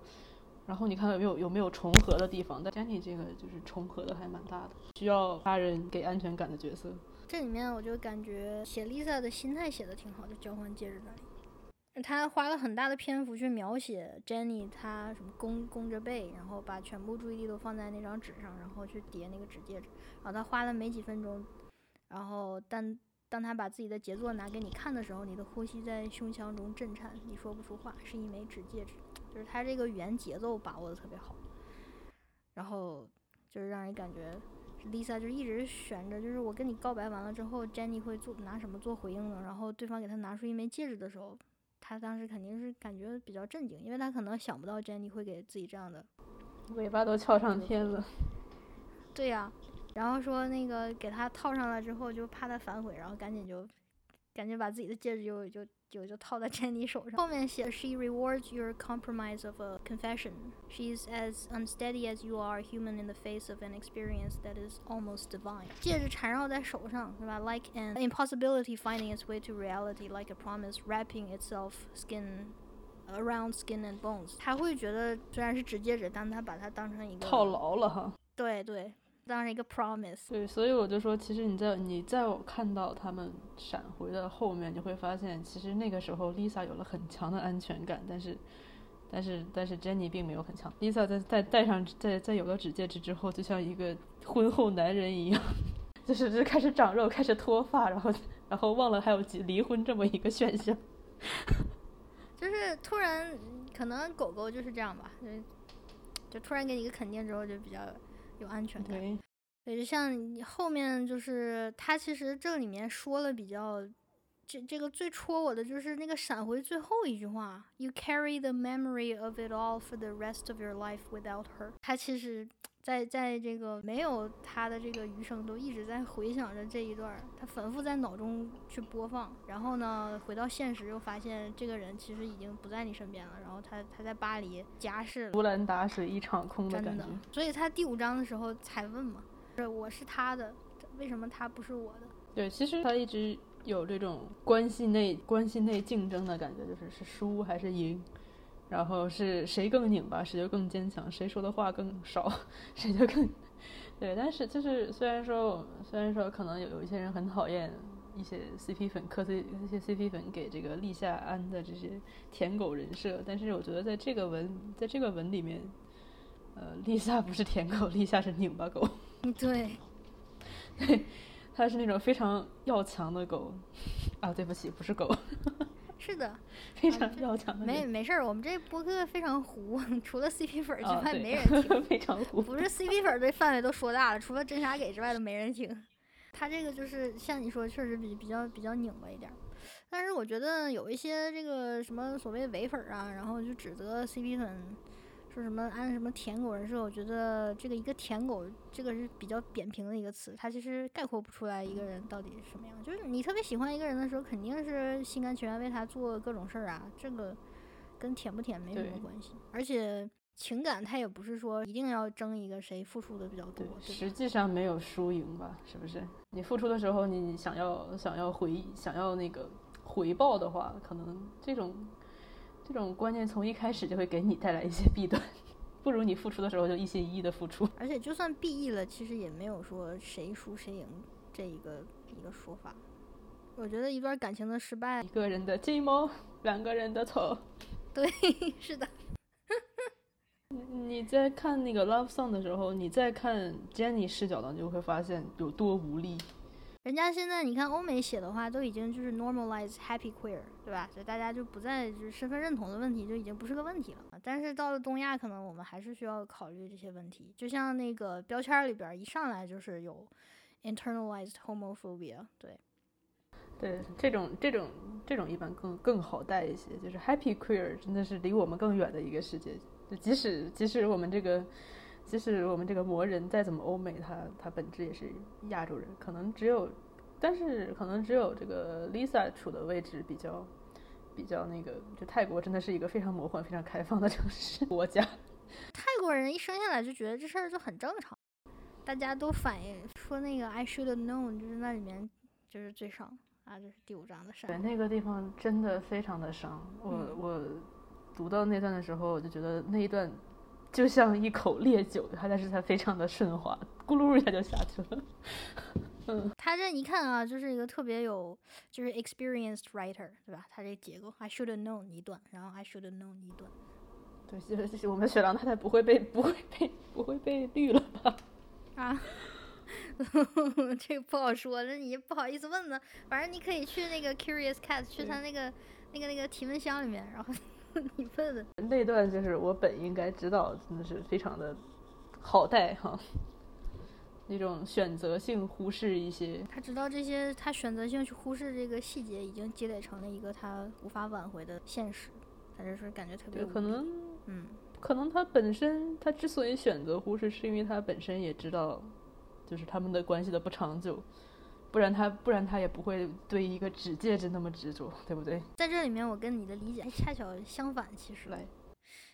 然后你看有没有有没有重合的地方。但 Jenny 这个就是重合的还蛮大的，需要他人给安全感的角色。这里面我就感觉写 Lisa 的心态写的挺好，的交换戒指那里。他花了很大的篇幅去描写 Jenny，她什么弓弓着背，然后把全部注意力都放在那张纸上，然后去叠那个纸戒指。然后他花了没几分钟，然后但当他把自己的杰作拿给你看的时候，你的呼吸在胸腔中震颤，你说不出话，是一枚纸戒指。就是他这个语言节奏把握的特别好，然后就是让人感觉 Lisa 就一直悬着，就是我跟你告白完了之后，Jenny 会做拿什么做回应呢？然后对方给他拿出一枚戒指的时候，他当时肯定是感觉比较震惊，因为他可能想不到 Jenny 会给自己这样的，尾巴都翘上天了。(laughs) 对呀。然后说那个给他套上了之后，就怕他反悔，然后赶紧就，赶紧把自己的戒指就就就就套在 Jenny 手上。后面写 (laughs) She rewards your compromise of a confession. She's as unsteady as you are human in the face of an experience that is almost divine. 戒指缠绕在手上，是吧？Like an impossibility finding its way to reality, like a promise wrapping itself skin around skin and bones. 他会觉得虽然是指戒指，但他把它当成一个套牢了哈。对对。 当成一个 promise。对，所以我就说，其实你在你在我看到他们闪回的后面，你会发现，其实那个时候 Lisa 有了很强的安全感，但是，但是，但是 Jenny 并没有很强。Lisa 在在戴上在在有了指戒指之后，就像一个婚后男人一样，(laughs) 就是就开始长肉，开始脱发，然后然后忘了还有离婚这么一个选项。(laughs) 就是突然，可能狗狗就是这样吧，就就突然给你一个肯定之后，就比较。有安全感，对，就像后面就是他其实这里面说了比较，这这个最戳我的就是那个闪回最后一句话，You carry the memory of it all for the rest of your life without her。他其实，在在这个没有他的这个余生，都一直在回想着这一段，他反复在脑中去播放，然后呢，回到现实又发现这个人其实已经不在你身边了，然后他他在巴黎家世竹篮打水一场空的感觉，所以他第五章的时候才问嘛，是我是他的，为什么他不是我的？对，其实他一直有这种关系内关系内竞争的感觉，就是是输还是赢。然后是谁更拧巴，谁就更坚强；谁说的话更少，(laughs) 谁就更对。但是就是虽然说，虽然说可能有有一些人很讨厌一些 CP 粉磕 C 一些 CP 粉给这个立夏安的这些舔狗人设，但是我觉得在这个文在这个文里面，呃，丽夏不是舔狗，丽夏是拧巴狗。对，(laughs) 对，(laughs) 他是那种非常要强的狗。啊，对不起，不是狗。是的，(laughs) 非常要强的。没没事儿，我们这播客非常糊，(laughs) 除了 CP 粉之外没人听。(laughs) 非常糊，不是 CP 粉的范围都说大了，除了真傻给之外都没人听。他这个就是像你说，确实比比较比较拧巴一点。但是我觉得有一些这个什么所谓伪粉啊，然后就指责 CP 粉。说什么安什么舔狗人设？我觉得这个一个舔狗，这个是比较扁平的一个词，它其实概括不出来一个人到底是什么样。就是你特别喜欢一个人的时候，肯定是心甘情愿为他做各种事儿啊，这个跟舔不舔没什么关系。而且情感它也不是说一定要争一个谁付出的比较多，实际上没有输赢吧？是不是？你付出的时候，你想要想要回想要那个回报的话，可能这种。这种观念从一开始就会给你带来一些弊端，不如你付出的时候就一心一意的付出。而且就算 BE 了，其实也没有说谁输谁赢这一个一个说法。我觉得一段感情的失败，一个人的寂寞，两个人的错。(laughs) 对，是的。(laughs) 你在看那个 Love Song 的时候，你在看 Jenny 视角呢，就会发现有多无力。人家现在你看欧美写的话，都已经就是 normalize happy queer，对吧？所以大家就不再就是身份认同的问题就已经不是个问题了。但是到了东亚，可能我们还是需要考虑这些问题。就像那个标签里边一上来就是有 internalized homophobia，对，对，这种这种这种一般更更好带一些。就是 happy queer 真的是离我们更远的一个世界。就即使即使我们这个。即使我们这个魔人再怎么欧美，他他本质也是亚洲人，可能只有，但是可能只有这个 Lisa 处的位置比较比较那个，就泰国真的是一个非常魔幻、非常开放的城市国家。(laughs) 泰国人一生下来就觉得这事儿就很正常，大家都反映说那个 I should have known，就是那里面就是最伤啊，就是第五章的伤。对，那个地方真的非常的伤。我我读到那段的时候，我就觉得那一段。就像一口烈酒，它但是它非常的顺滑，咕噜一下就下去了。嗯，他这一看啊，就是一个特别有，就是 experienced writer，对吧？他这结构，I should have known 一段，然后 I should have known 一段。对，就是就是我们雪狼太太不会被不会被不会被绿了吧？啊，(laughs) 这个不好说，那你不好意思问呢。反正你可以去那个 Curious Cat，去他那个那个那个提问箱里面，然后 (laughs) 你问问。那段就是我本应该知道，真的是非常的好带哈。那种选择性忽视一些，他知道这些，他选择性去忽视这个细节，已经积累成了一个他无法挽回的现实。他就是感觉特别可能，嗯，可能他本身他之所以选择忽视，是因为他本身也知道，就是他们的关系的不长久，不然他不然他也不会对一个纸戒指那么执着，对不对？在这里面，我跟你的理解恰巧相反，其实来，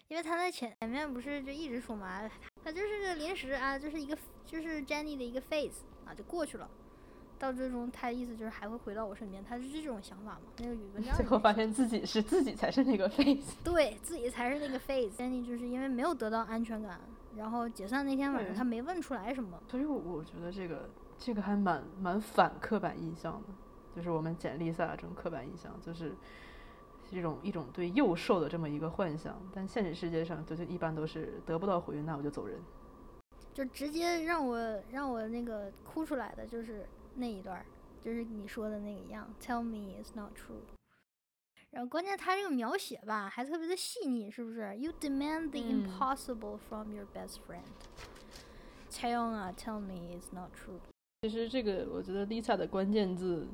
因为他在前前面不是就一直说嘛。他就是个临时啊，就是一个就是 Jenny 的一个 face 啊，就过去了。到最终，他的意思就是还会回到我身边，他是这种想法嘛？那个语文 (laughs) 最后发现自己是自己才是那个 face，(laughs) 对自己才是那个 face。Jenny 就是因为没有得到安全感，然后解散那天晚上他没问出来什么。所以，我我觉得这个这个还蛮蛮反刻板印象的，就是我们简历赛这种刻板印象，就是。一种一种对幼兽的这么一个幻想，但现实世界上就就一般都是得不到回应，那我就走人。就直接让我让我那个哭出来的就是那一段，就是你说的那个样，Tell me it's not true。然后关键他这个描写吧，还特别的细腻，是不是？You demand the impossible from your best friend。Tell 啊，Tell me it's not true。其实这个我觉得 Lisa 的关键字。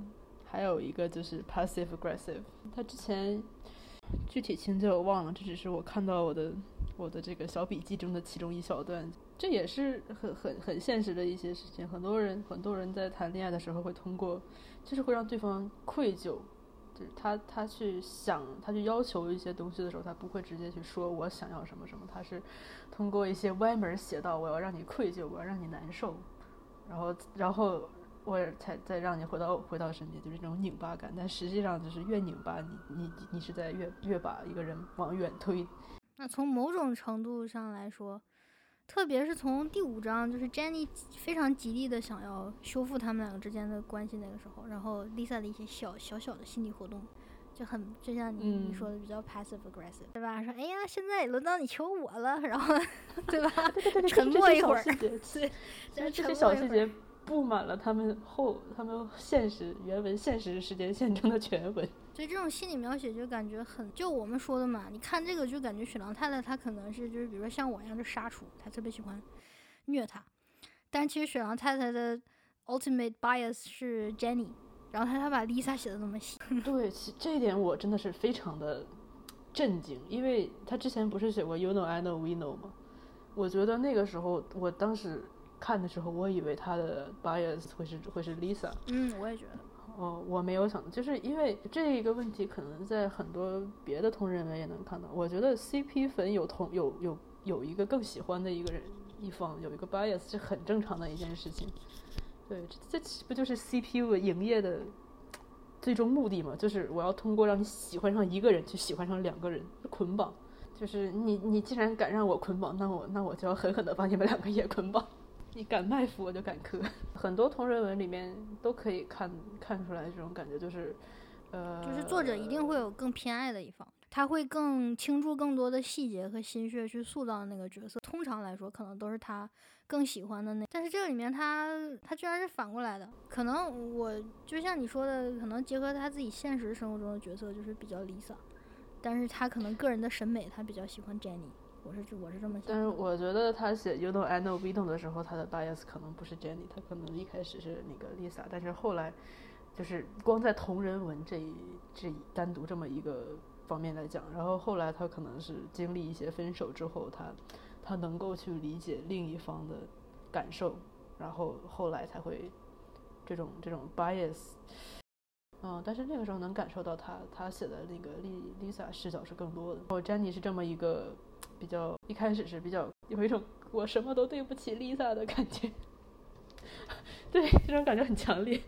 还有一个就是 passive aggressive，他之前具体情节我忘了，这只是我看到我的我的这个小笔记中的其中一小段。这也是很很很现实的一些事情，很多人很多人在谈恋爱的时候会通过，就是会让对方愧疚，就是他他去想他去要求一些东西的时候，他不会直接去说我想要什么什么，他是通过一些歪门邪道，我要让你愧疚，我要让你难受，然后然后。我才再让你回到回到身边，就是这种拧巴感。但实际上，就是越拧巴，你你你是在越越把一个人往远推。那从某种程度上来说，特别是从第五章，就是 Jenny 非常极力的想要修复他们两个之间的关系那个时候，然后 Lisa 的一些小小小的心理活动，就很就像你你说的比较 passive aggressive，对吧？说哎呀，现在轮到你求我了，然后 (laughs) 对吧？(laughs) 沉默一会儿，对，这些小细节。布满了他们后他们现实原文现实时间线中的全文，所以这种心理描写就感觉很就我们说的嘛，你看这个就感觉雪狼太太她可能是就是比如说像我一样就杀出，她特别喜欢虐他，但其实雪狼太太的 ultimate bias 是 Jenny，然后他他把 Lisa 写的那么细，(laughs) 对，这一点我真的是非常的震惊，因为他之前不是写过 You know I know we know 吗？我觉得那个时候我当时。看的时候，我以为他的 bias 会是会是 Lisa。嗯，我也觉得。哦，我没有想到，就是因为这一个问题，可能在很多别的同人文也能看到。我觉得 CP 粉有同有有有一个更喜欢的一个人一方有一个 bias 是很正常的一件事情。对，这这不就是 CPU 营业的最终目的吗？就是我要通过让你喜欢上一个人，去喜欢上两个人，捆绑。就是你你既然敢让我捆绑，那我那我就要狠狠的把你们两个也捆绑。(laughs) 你敢卖腐，我就敢磕。很多同人文里面都可以看看出来这种感觉，就是，呃，就是作者一定会有更偏爱的一方，他会更倾注更多的细节和心血去塑造那个角色。通常来说，可能都是他更喜欢的那。但是这里面他他居然是反过来的，可能我就像你说的，可能结合他自己现实生活中的角色，就是比较 Lisa，但是他可能个人的审美，他比较喜欢 Jenny。我是我是这么想，但是我觉得他写 You know I know we Don't 的时候，他的 bias 可能不是 Jenny，他可能一开始是那个 Lisa，但是后来就是光在同人文这一这一单独这么一个方面来讲，然后后来他可能是经历一些分手之后，他他能够去理解另一方的感受，然后后来才会这种这种 bias，嗯，但是那个时候能感受到他他写的那个丽 Lisa 视角是更多的，我 Jenny 是这么一个。比较一开始是比较有一种我什么都对不起 Lisa 的感觉，(laughs) 对这种感觉很强烈。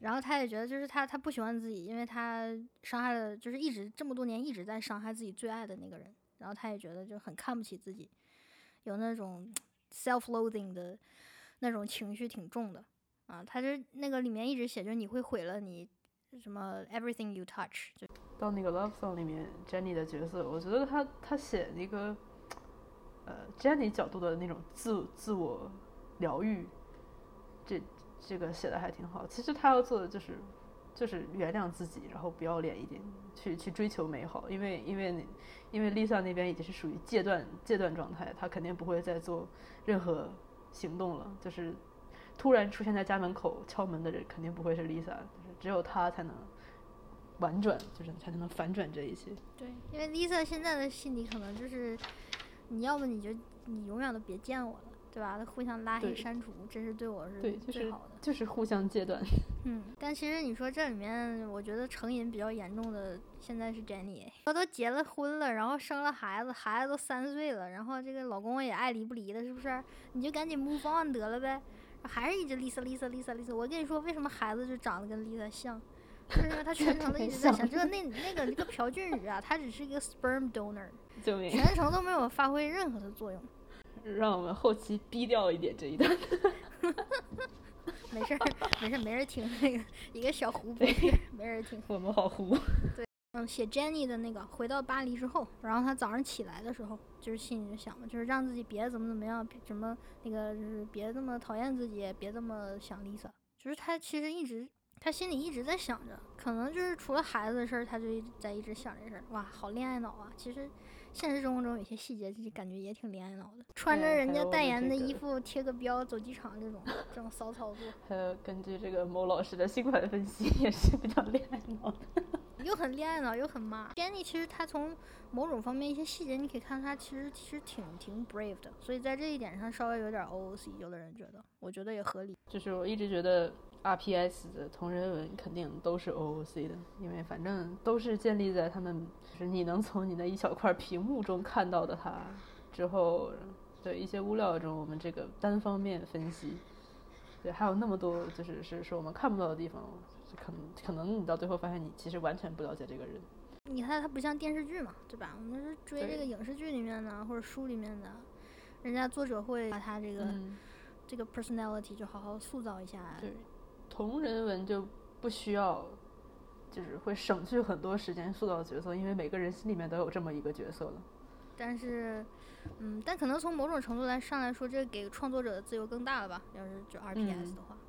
然后他也觉得就是他他不喜欢自己，因为他伤害了就是一直这么多年一直在伤害自己最爱的那个人。然后他也觉得就很看不起自己，有那种 (tsk) self-loathing 的那种情绪挺重的啊。他就那个里面一直写着你会毁了你。什么 everything you touch，就到那个 love song 里面，Jenny 的角色，我觉得他他写那个呃 Jenny 角度的那种自自我疗愈，这这个写的还挺好。其实他要做的就是就是原谅自己，然后不要脸一点，去去追求美好。因为因为因为 Lisa 那边已经是属于戒断戒断状态，她肯定不会再做任何行动了。就是突然出现在家门口敲门的人，肯定不会是 Lisa，就是只有他才能婉转，就是才能反转这一切。对，因为 Lisa 现在的心理可能就是，你要么你就你永远都别见我了，对吧？互相拉黑删除，这是对我是对，就是最好的。就是互相戒断。(laughs) 嗯，但其实你说这里面，我觉得成瘾比较严重的现在是 Jenny，她都结了婚了，然后生了孩子，孩子都三岁了，然后这个老公也爱离不离的，是不是？你就赶紧 move on 得了呗，还是一直 Lisa Lisa Lisa Lisa。我跟你说，为什么孩子就长得跟 Lisa 像？就是因为他全程都 (laughs) 一直在想，这个那那个那个朴俊宇啊，他只是一个 sperm donor，全程都没有发挥任何的作用。让我们后期逼掉一点这一段。(laughs) 没事儿，没事儿，没人听那个一个小湖北，没人听。我们好糊。(laughs) 嗯，写 Jenny 的那个，回到巴黎之后，然后他早上起来的时候，就是心里就想嘛，就是让自己别怎么怎么样，什么那个就是别这么讨厌自己，别这么想 Lisa。就是他其实一直，他心里一直在想着，可能就是除了孩子的事儿，他就一直在一直想这事儿。哇，好恋爱脑啊！其实现实生活中有些细节，就感觉也挺恋爱脑的，穿着人家代言的衣服，贴个标走机场这种 (laughs) 这种骚操作。还有根据这个某老师的新款分析，也是比较恋爱脑的。又很恋爱脑，又很妈。Jenny 其实她从某种方面一些细节，你可以看她其实其实挺挺 brave 的，所以在这一点上稍微有点 OOC，有的人觉得，我觉得也合理。就是我一直觉得 RPS 的同人文肯定都是 OOC 的，因为反正都是建立在他们，就是你能从你那一小块屏幕中看到的他之后，对一些物料中，我们这个单方面分析，对，还有那么多就是是是我们看不到的地方，可能可能你到最后发现你其实完全不了解这个人。你看他不像电视剧嘛，对吧？我们是追这个影视剧里面的或者书里面的，人家作者会把他这个、嗯，这个 personality 就好好塑造一下。对，同人文就不需要，就是会省去很多时间塑造角色，因为每个人心里面都有这么一个角色了。但是，嗯，但可能从某种程度来上来说，这给创作者的自由更大了吧？要是就 RPS 的话，嗯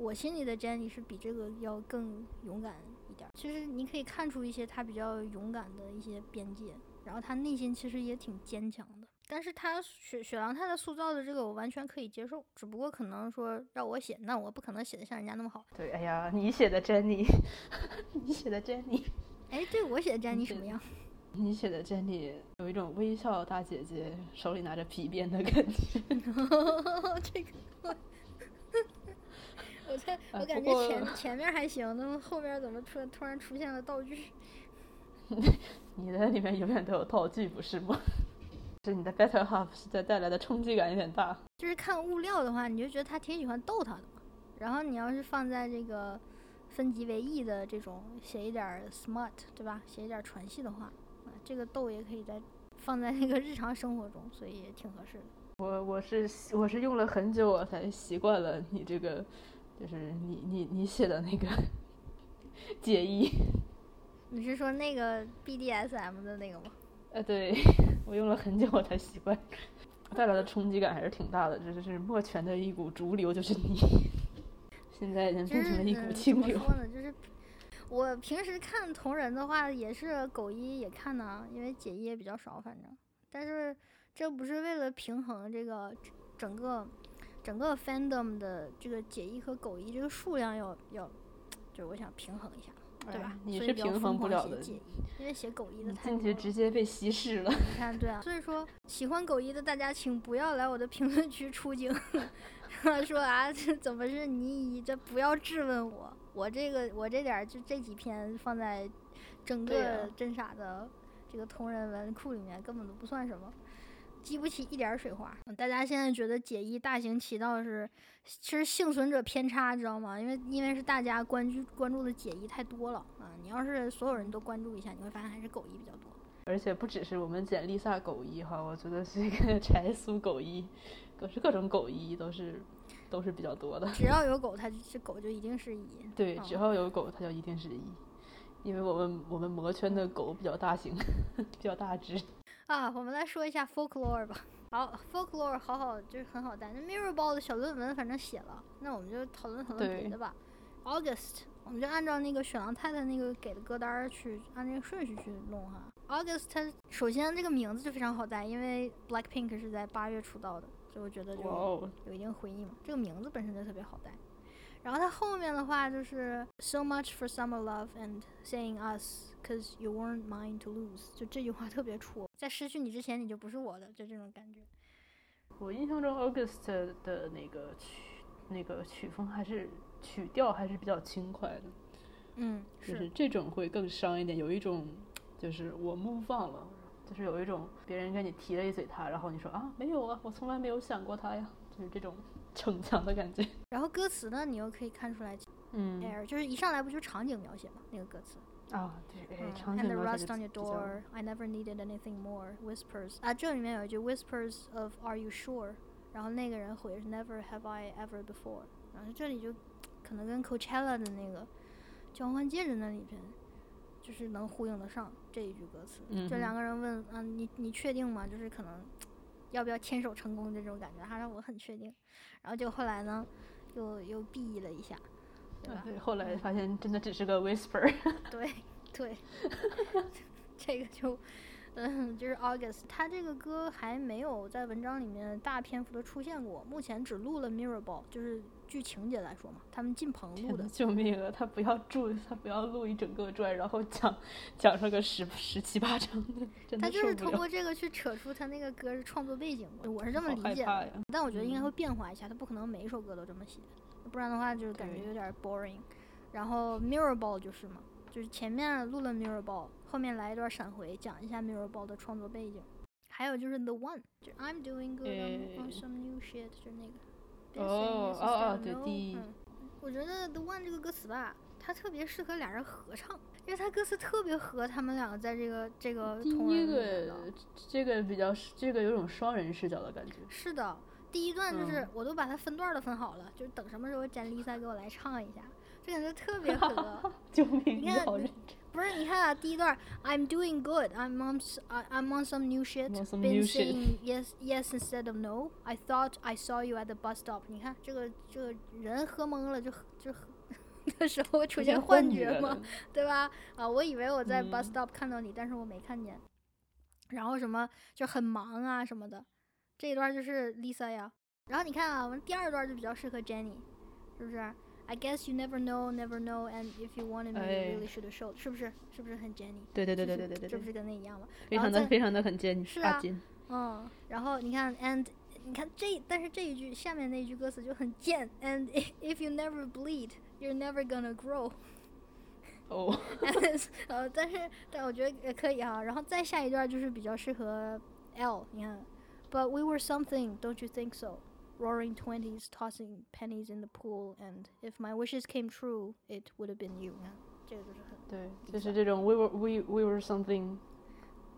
我心里的 Jenny 是比这个要更勇敢一点儿。其实你可以看出一些他比较勇敢的一些边界，然后他内心其实也挺坚强的。但是他雪雪狼太太塑造的这个我完全可以接受，只不过可能说让我写，那我不可能写的像人家那么好。对，哎呀，你写的 Jenny，(laughs) 你写的 Jenny，哎，对我写的 (laughs) Jenny 什么样？(laughs) 你写的 Jenny 有一种微笑大姐姐手里拿着皮鞭的感觉。这个我，在我啊感觉前前面还行，那么后面怎么突突然出现了道具？(laughs) 你的里面永远都有道具，不是吗？是你的 Better Half 实在带来的冲击感有点大。就是看物料的话，你就觉得他挺喜欢逗他的嘛。然后你要是放在这个分级为 E 的这种写一点 smart，对吧？写一点传戏的话，啊，这个逗也可以在放在那个日常生活中，所以也挺合适的。我我是我是用了很久我才习惯了你这个，就是你你你写的那个 (laughs) 解译。你是说那个 BDSM 的那个吗？呃，对我用了很久我才习惯，带来的冲击感还是挺大的。这就是墨泉的一股逐流，就是你，现在已经就是变成了一股嗯清流。怎么说呢？就是我平时看同人的话，也是狗一也看呢，因为解一也比较少，反正。但是这不是为了平衡这个整个整个 fandom 的这个解一和狗一这个数量要要，就是我想平衡一下，对吧哎？你是平衡不了的，因为写狗一的你进去直接被稀释了。你看，对啊，所以说喜欢狗一的大家，请不要来我的评论区出警，(laughs) 说啊，这怎么是你以这不要质问我，我这个我这点儿就这几篇放在整个真傻的这个同人文库里面根本都不算什么。激不起一点儿水花。嗯大家现在觉得解一大行其道是，其实幸存者偏差，知道吗？因为因为是大家关注关注的解一太多了啊。你要是所有人都关注一下，你会发现还是狗一比较多。而且不只是我们简丽萨狗一哈，我觉得是一个 (laughs) 柴苏狗一，各是各种狗一都是都是比较多的。只要有狗，它这狗就一定是一。对，嗯只要有狗，它就一定是一，因为我们我们魔圈的狗比较大型，(laughs) 比较大只。啊，我们来说一下 folklore 吧。好，folklore 好好就是很好带。那 Mirror Ball 的小论文反正写了，那我们就讨论讨论别的吧。August，我们就按照那个雪狼太太那个给的歌单去按那个顺序去弄哈。August，它首先这个名字就非常好带，因为 Blackpink 是在八月出道的，所以我觉得就有一定回忆嘛。这个名字本身就特别好带。然后它后面的话就是 So much for summer love and saying us, cause you weren't mine to lose。就这句话特别戳，在失去你之前你就不是我的，就这种感觉。我印象中 August 的那个曲那个曲风还是曲调还是比较轻快的，嗯，就是这种会更伤一点，有一种就是我 move on 了，就是有一种别人跟你提了一嘴他，然后你说啊没有啊，我从来没有想过他呀，就是这种。逞强的感觉。然后歌词呢，你又可以看出来，嗯，air 就是一上来不就场景描写嘛，那个歌词。啊，对，场景描写 And the rust on your door, I never needed anything more. Whispers 啊，这里面有一句 Whispers of Are you sure？然后那个人回是 Never have I ever before。然后这里就可能跟 Coachella 的那个交换戒指那里边，就是能呼应得上这一句歌词。就两个人问，啊，你你确定吗？就是可能。要不要牵手成功这种感觉，他让我很确定，然后就后来呢，又又 B 了一下，对吧？对，后来发现真的只是个 whisper。(laughs) 对对，(laughs) 这个就。嗯，就是 August，他这个歌还没有在文章里面大篇幅的出现过，目前只录了 Mirror Ball，就是据情节来说嘛，他们进棚录的。(laughs) 救命啊！他不要住，他不要录一整个传，然后讲讲上个十十七八章的，他就是通过这个去扯出他那个歌的创作背景，(laughs) 我是这么理解的。但我觉得应该会变化一下，他不可能每一首歌都这么写，不然的话就是感觉有点 boring。然后 Mirror Ball 就是嘛。就是前面录了 Mirror Ball，后面来一段闪回，讲一下 Mirror Ball 的创作背景。还有就是 The One，就 I'm doing good on some new shit，就是那个。哦哦哦，对，第一。我觉得 The One 这个歌词吧，它特别适合俩人合唱，因为它歌词特别合他们两个在这个这个。第一个，这个比较，这个有种双人视角的感觉。是的，第一段就是我都把它分段都分好了，就是等什么时候 Lisa 给我来唱一下。这感觉特别合，救命！你看，不是你看啊，第一段，I'm doing good, I'm on, I'm on some new shit, been saying yes, yes instead of no. I thought I saw you at the bus stop. 你看这个这个人喝懵了，就就的时候出现幻觉吗？对吧？啊，我以为我在 bus stop 看到你，但是我没看见。然后什么就很忙啊什么的，这一段就是 Lisa 呀。然后你看啊，我们第二段就比较适合 Jenny，是不是 ？I guess you never know, never know, and if you wanted me, you really should have showed，是不是？是不是很 Jenny？对对对对对对对，这不是跟那一样吗？非常的非常的很 Jenny，是啊，嗯，然后你看，and 你看这，但是这一句下面那一句歌词就很贱，and (laughs) if you never bleed, you're never gonna grow。哦，呃，但是但我觉得也可以哈，然后再下一段就是比较适合 (laughs) (laughs) L，你看，But we were something, don't you think so？roaring twenties, tossing pennies in the pool, and if my wishes came true, it would have been you。这个就是很对，就是这种 we were we we were something。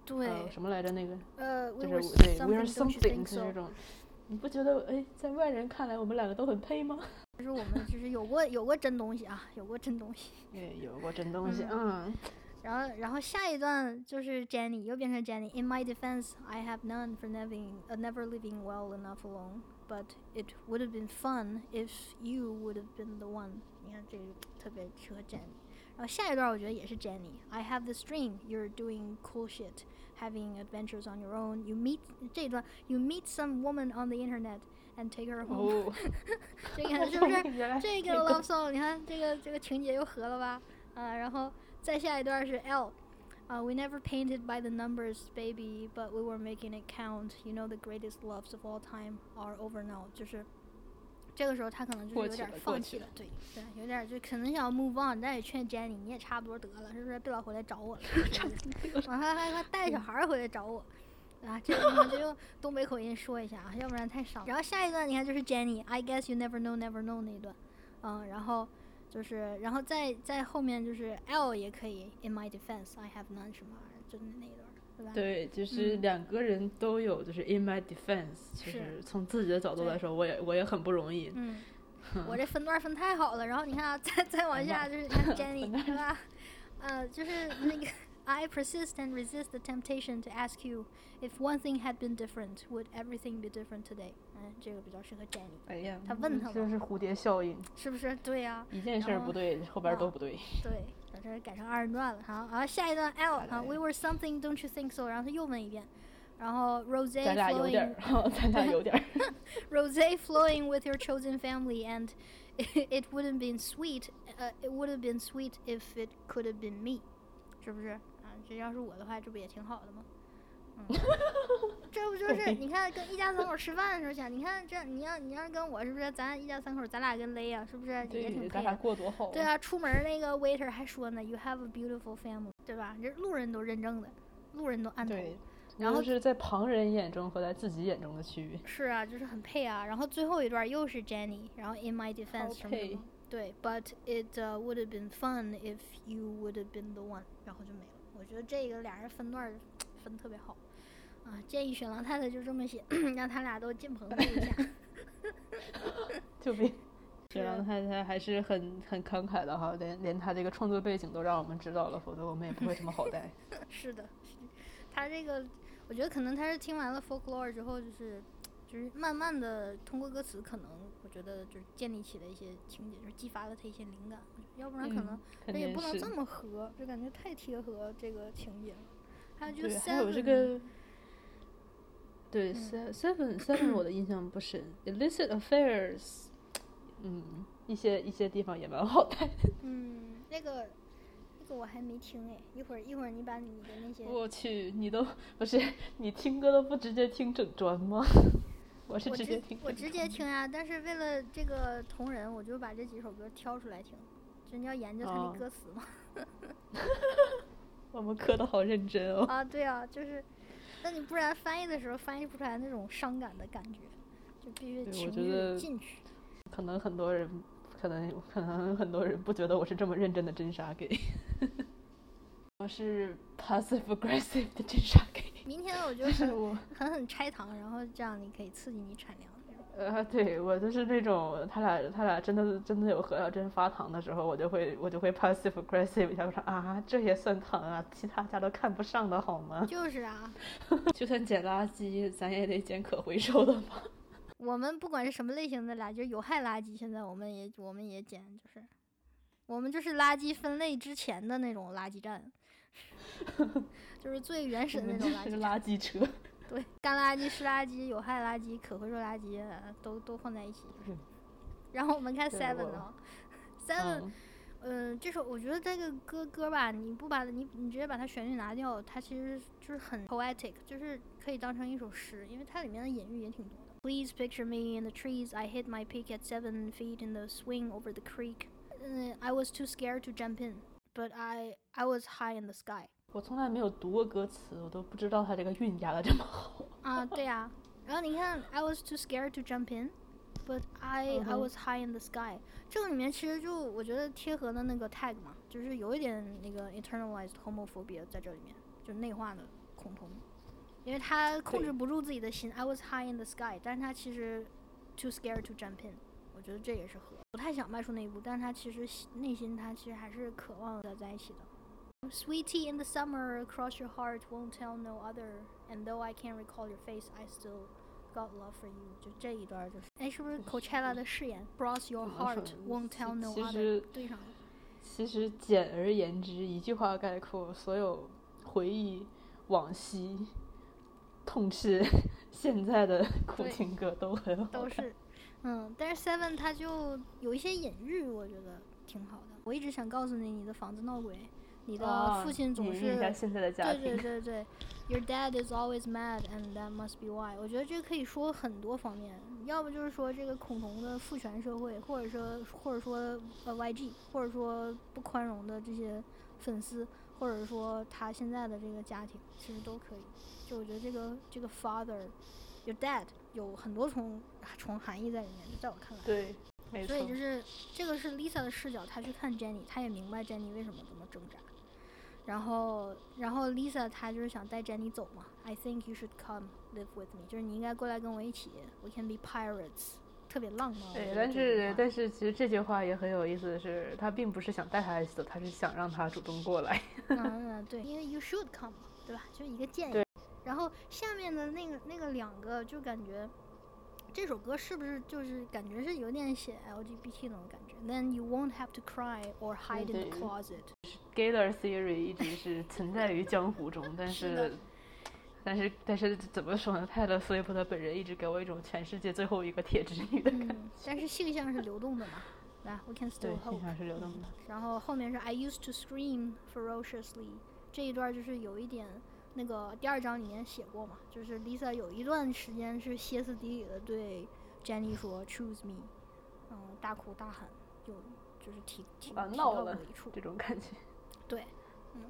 对，什么来着那个？呃，就是对，we were something 是这种。你不觉得哎，在外人看来我们两个都很配吗？就是我们就是有过有过真东西啊，有过真东西。对，有过真东西，嗯。 然后，然后下一段就是 Jenny 又变成 Jenny。In my defense, I have none for never, uh, never living well enough alone. But it would have been fun if you would have been the one。你看这个特别适合 Jenny。然后下一段我觉得也是 Jenny。I have this dream, you're doing cool shit, having adventures on your own. You meet 这一段，you meet some woman on the internet and take her home。这个是不是这个 (laughs) love song？你看这个这个情节又合了吧？啊，然后。 再下一段是 L，啊、uh,，We never painted by the numbers, baby, but we were making it count. You know the greatest loves of all time are over now. 就是这个时候他可能就是有点放弃了，对对，有点就可能想要 move on，但也劝 Jenny 你也差不多得了，是不是？别老回来找我了。完还还还带小孩回来找我。啊，这个地方就用东北口音说一下啊，要不然太伤。然后下一段你看就是 Jenny，I guess you never know, never know 那一段，嗯，然后。就是，然后再在后面就是 L 也可以，In my defense, I have none 什么玩意儿，就是那一段，对吧？对，就是两个人都有，就是 In my defense，其实从自己的角度来说，我也我也很不容易。嗯，我这分段分太好了。然后你看啊，再再往下就是 (laughs) Jenny，对吧？呃，就是那个 I persist and resist the temptation to ask you if one thing had been different, would everything be different today？嗯，这个比较适合 Jenny，哎呀，他问他这嘛是蝴蝶效应，是不是？对呀、一件事儿然后不对，后边儿都不对。对，把这改成二人转了。好，好，下一段 L (laughs) 来啊，We were something, don't you think so？然后他又问一遍，然后 Rose 咱俩有点 flowing 儿，咱俩有点儿。 Rose flowing (laughs) (laughs) with your chosen family, and it wouldn't been sweet. Uh, it would have been sweet if it could have been me，是不是？ 啊，这要是我的话，这不也挺好的吗？嗯 (laughs) (laughs) 这不就是你看跟一家三口吃饭的时候想，你看这你要你要是跟我是不是？咱一家三口，咱俩跟雷啊，是不是也挺对，咱俩？过多好。对啊，出门儿那个 waiter 还说呢，You have a beautiful family，对吧？这路人都认证的，路人都按头。对，然后是在旁人眼中和在自己眼中的区别。是啊，就是很配啊。然后最后一段又是 Jenny，然后 In my defense 什么什配么。对，But it、uh, would have been fun if you would have been the one，然后就没了。我觉得这个俩人分段儿 (tsk) 分特别好啊，建议雪狼太太就这么写，(clears throat) 让他俩都进棚子一下。就比雪狼太太还是很很慷慨的哈，连连他这个创作背景都让我们知道了，否则我们也不会这么好带。(laughs) 是的，是他这个，我觉得可能他是听完了 folklore 之后，就是就是慢慢的通过歌词，可能我觉得就是建立起的一些情节，就是激发了他一些灵感。要不然可能嗯也不能这么合，就感觉太贴合这个情节了。还有就是，还有这个，对 seven seven 我的印象不深，illicit affairs，嗯，一些一些地方也蛮好的。嗯，那个那个我还没听哎，一会儿一会儿你把你的那些，我去，你都不是你听歌都不直接听整专吗？(laughs) 我是直接听整我直接听呀、但是为了这个同人，我就把这几首歌挑出来听，就你要研究它那哦歌词嘛。(laughs) 我们磕的好认真哦。啊，对啊，就是，那你不然翻译的时候翻译不出来那种伤感的感觉，就必须对我情绪进去。可能很多人，可能可能很多人不觉得我是这么认真的真傻给。(laughs) 我是 passive aggressive 的真傻给。明天我就是狠 (laughs) 我，狠狠拆糖，然后这样你可以刺激你产量。呃，对我就是那种他俩他俩真的真的有何小珍发糖的时候，我就会我就会 passive aggressive 一下，我说啊这也算糖啊，其他家都看不上的好吗？(laughs) 就是啊，(laughs) 就算捡垃圾，咱也得捡可回收的吧。我们不管是什么类型的垃圾，就是有害垃圾，现在我们也我们也捡，就是我们就是垃圾分类之前的那种垃圾站，就是最原始的那种垃圾站。垃圾车。对，干垃圾、湿垃圾、有害垃圾、可回收垃圾呃都都放在一起。是然后我们看 Seven 我呢，Seven，嗯，嗯，这首我觉得这个歌歌吧，你不把你你直接把它旋律拿掉，它其实就是很 poetic，就是可以当成一首诗，因为它里面的隐喻也挺多的。Please picture me in the trees. I hit my peak at seven feet in the swing over the creek. Uh, I was too scared to jump in, but I I was high in the sky. 我从来没有读过歌词，我都不知道他这个韵押的这么好。啊，对呀、然后你看，I was too scared to jump in, but I、I was high in the sky。这个里面其实就我觉得贴合的那个 tag 嘛，就是有一点那个 internalized homophobia 在这里面，就内化的恐同，因为他控制不住自己的心，I was high in the sky，但是他其实 too scared to jump in。我觉得这也是和，不太想迈出那一步，但是他其实内心他其实还是渴望的在一起的。Sweet tea in the summer, across your heart, won't tell no other. And though I can't recall your face, I still got love for you. 就这一段就是，哎，是不是 Coachella 的誓言？Cross your heart, won't tell no other 实。对上了。其实简而言之，一句话概括所有回忆往昔、痛斥现在的苦情歌都很好。都是，嗯，但是 Seven 它就有一些隐喻，我觉得挺好的。我一直想告诉你，你的房子闹鬼，你的啊父亲总是一下现在的家对对。对对，Your dad is always mad, and that must be why。我觉得这可以说很多方面，要不就是说这个恐同的父权社会，或者说或者说呃 YG，或者说不宽容的这些粉丝，或者说他现在的这个家庭，其实都可以。就我觉得这个这个 father, your dad 有很多重重含义在里面，就在我看来。对，没错所。以就是这个是 Lisa 的视角，她去看 Jenny，她也明白 Jenny 为什么这么挣扎。然后，然后 Lisa 她就是想带 Jenny 走嘛。I think you should come live with me，就是你应该过来跟我一起，we can be pirates 特别浪漫。对，但是但是其实这句话也很有意思的是，她并不是想带他一起走，她是想让他主动过来。嗯，对，因为 you should come，对吧？就是一个建议。然后下面的那个那个两个就感觉。这首歌是不是就是感觉是有点写 LGBT 那种感觉？Then you won't have to cry or hide in the (laughs) closet。Gayer theory 一直是存在于江湖中，但是，但是，但是怎么说呢？泰勒·斯威夫特本人一直给我一种全世界最后一个铁直女的感觉。但是性向是流动的嘛？来，We can still hope。性向是流动的。然后后面是 I used to scream ferociously，这一段就是有一点。那个第二章里面写过嘛，就是 Lisa 有一段时间是歇斯底里的对 Jenny 说 Choose me，嗯，大哭大喊，就就是提提啊闹了这种感觉。(laughs) 对，嗯，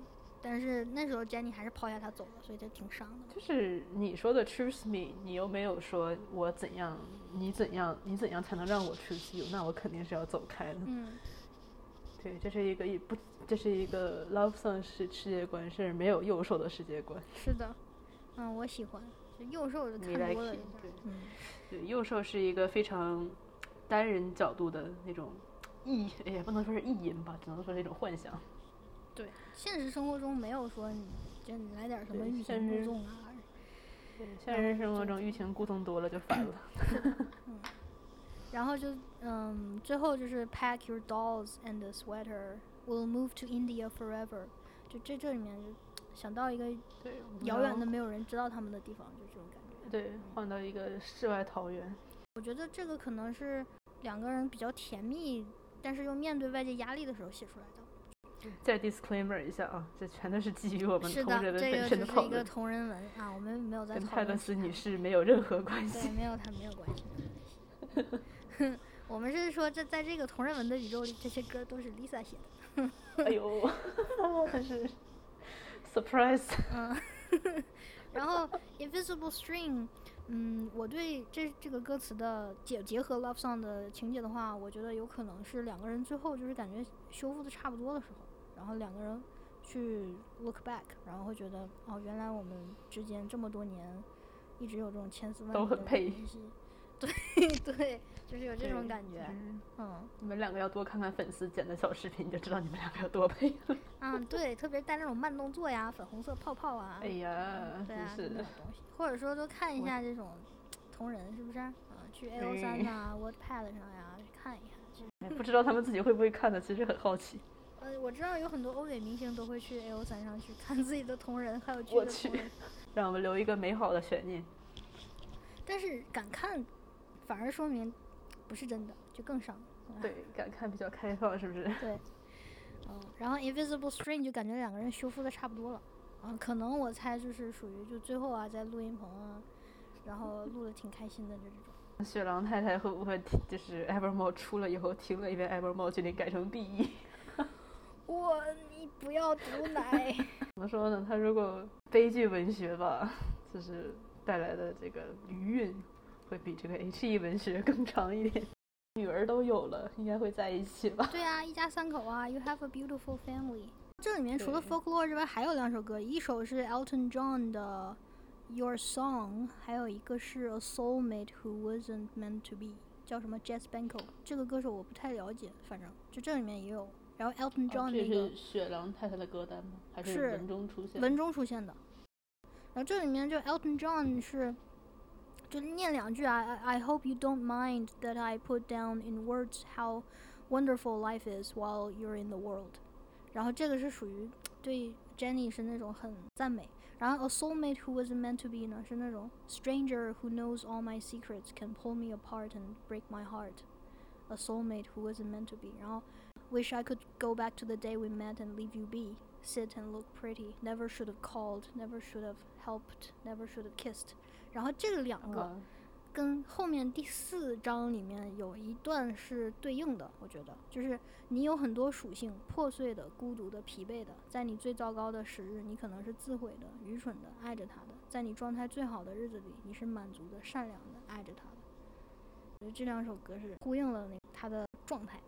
但是那时候 Jenny 还是抛下他走了，所以就挺伤的。就是你说的 Choose me，你又没有说我怎样，你怎样，你怎样才能让我 Choose you？那我肯定是要走开的。嗯。对，这是一个一不，这是一个 love song 是世界观，是没有右手的世界观。是的，嗯，我喜欢，就右手的看多了。对，嗯，对，右手是一个非常单人角度的那种意，也不能说是意淫吧，只能说是一种幻想。对，现实生活中没有说你就你来点什么欲擒故纵啊。对，现实生活中欲擒故纵多了就烦了。嗯。然后就嗯，最后就是 pack your dolls and the sweater, we'll move to India forever。就这这里面就想到一个遥远的没有人知道他们的地方，就这种感觉。对，换到一个世外桃源。我觉得这个可能是两个人比较甜蜜，但是又面对外界压力的时候写出来的。再 disclaimer 一下啊，这全都是基于我们同人的本身的讨论。是的，这个是一个同人文啊，我们没有在跟泰勒斯女士没有任何关系。对，没有，他没有关系。(laughs) 我们是说，这在这个同人文的宇宙里，这些歌都是 Lisa 写的。(laughs) 哎呦，(laughs) 真是 surprise。嗯，(laughs) 然后 Invisible String，嗯，我对这这个歌词的结结合 Love Song 的情节的话，我觉得有可能是两个人最后就是感觉修复的差不多的时候，然后两个人去 look back，然后会觉得哦，原来我们之间这么多年一直有这种千丝万缕的联系。对 (laughs) 对，就是有这种感觉。嗯，你们两个要多看看粉丝剪的小视频，你就知道你们两个有多配了。嗯，对，特别带那种慢动作呀、粉红色泡泡啊。哎呀，对啊，那种东西，或者说多看一下这种同人，是不是？啊，去 A O 三 (laughs) 呐、WordPad 上呀去看一看。不知道他们自己会不会看的，其实很好奇。呃，我知道有很多欧美明星都会去 A O 三上去看自己的同人，还有剧的同人。(laughs) 让我们留一个美好的悬念。但是敢看。反而说明不是真的，就更伤。对，敢看比较开放，是不是？对。嗯，然后 Invisible String 就感觉两个人修复的差不多了。嗯，可能我猜就是属于就最后啊，在录音棚啊，然后录的挺开心的，就这种。(laughs) 雪狼太太会不会听？就是 Evermore 出了以后听了一遍 Evermore，决定改成 BE？(laughs) 我，你不要毒奶。(laughs) 怎么说呢？他如果悲剧文学吧，就是带来的这个余韵。会比这个 H E 文学更长一点，女儿都有了，应该会在一起吧？对啊，一家三口啊，You have a beautiful family。这里面除了 folklore 之外，还有两首歌，一首是 Elton John 的 Your Song，还有一个是 A Soulmate Who Wasn't Meant to Be，叫什么 Jess Benko。这个歌手我不太了解，反正就这里面也有。然后 Elton John 那个是雪狼太太的歌单吗？还是文中出现？文中出现的。然后这里面就 Elton John 是。就念两句啊，I hope you don't mind that I put down in words how wonderful life is while you're in the world。然后这个是属于对 Jenny 是那种很赞美。然后 A soulmate who wasn't meant to be 呢是那种 Stranger who knows all my secrets can pull me apart and break my heart。A soulmate who wasn't meant to be。然后 Wish I could go back to the day we met and leave you be. Sit and look pretty. Never should have called. Never should have helped. Never should have kissed. 然后这两个跟后面第四章里面有一段是对应的，我觉得就是你有很多属性，破碎的、孤独的、疲惫的，在你最糟糕的时日，你可能是自毁的、愚蠢的、爱着他的；在你状态最好的日子里，你是满足的、善良的、爱着他的。我觉得这两首歌是呼应了那他的状态。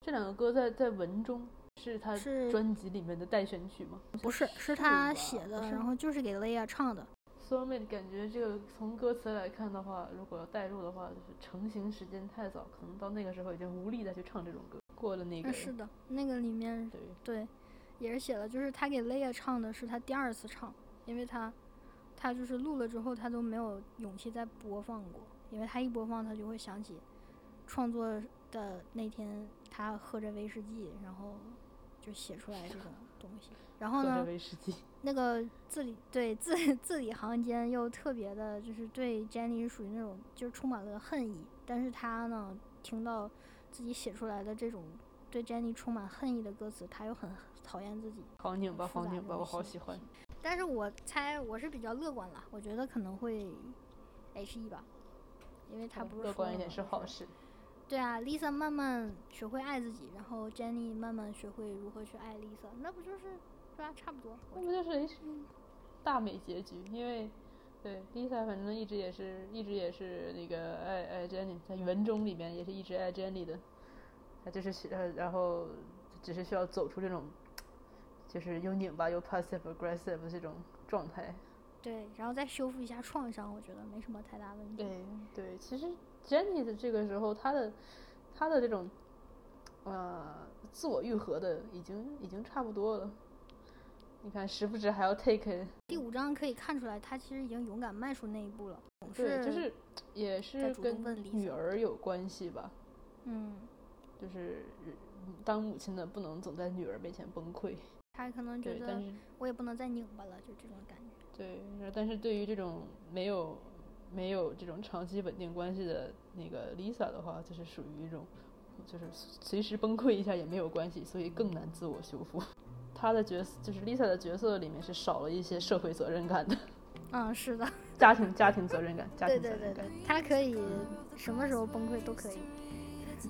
这两个歌在在文中是他专辑里面的待选曲吗？不是，是他写的，然后就是给雷亚唱的。soulmate 感觉这个从歌词来看的话，如果要代入的话，就是成型时间太早，可能到那个时候已经无力再去唱这种歌。过了那个，是的，那个里面对对，也是写了，就是他给 Leia 唱的是他第二次唱，因为他他就是录了之后他都没有勇气再播放过，因为他一播放他就会想起创作的那天他喝着威士忌，然后就写出来这种东西。然后呢，那个字里对字 (laughs) 字里行间又特别的，就是对 Jenny 是属于那种就是充满了恨意，但是他呢听到。自己写出来的这种对 Jenny 充满恨意的歌词，他又很讨厌自己。好拧吧，好拧吧，我好喜欢。但是我猜我是比较乐观了，我觉得可能会 H E 吧，因为他不是乐观一点是好事。对啊，Lisa 慢慢学会爱自己，然后 Jenny 慢慢学会如何去爱 Lisa，那不就是对吧？差不多。那不就是 E 大美结局？因为对，Lisa 反正一直也是，一直也是那个爱爱 Jenny，在文中里面也是一直爱 Jenny 的，他就是呃，然后只是需要走出这种，就是又拧巴又 passive aggressive 的这种状态。对，然后再修复一下创伤，我觉得没什么太大问题。对对，其实 Jenny 的这个时候，他的他的这种呃自我愈合的已经已经差不多了。你看，时不时还要 take。第五章可以看出来，他其实已经勇敢迈出那一步了。对，就是也是跟女儿有关系吧。嗯，就是当母亲的不能总在女儿面前崩溃。他可能觉得，我也不能再拧巴了，就这种感觉。对，但是对于这种没有没有这种长期稳定关系的那个 Lisa 的话，就是属于一种，就是随时崩溃一下也没有关系，所以更难自我修复。她的角色就是 Lisa 的角色里面是少了一些社会责任感的。嗯，是的。家庭家庭责任感，家庭责任感。她可以什么时候崩溃都可以。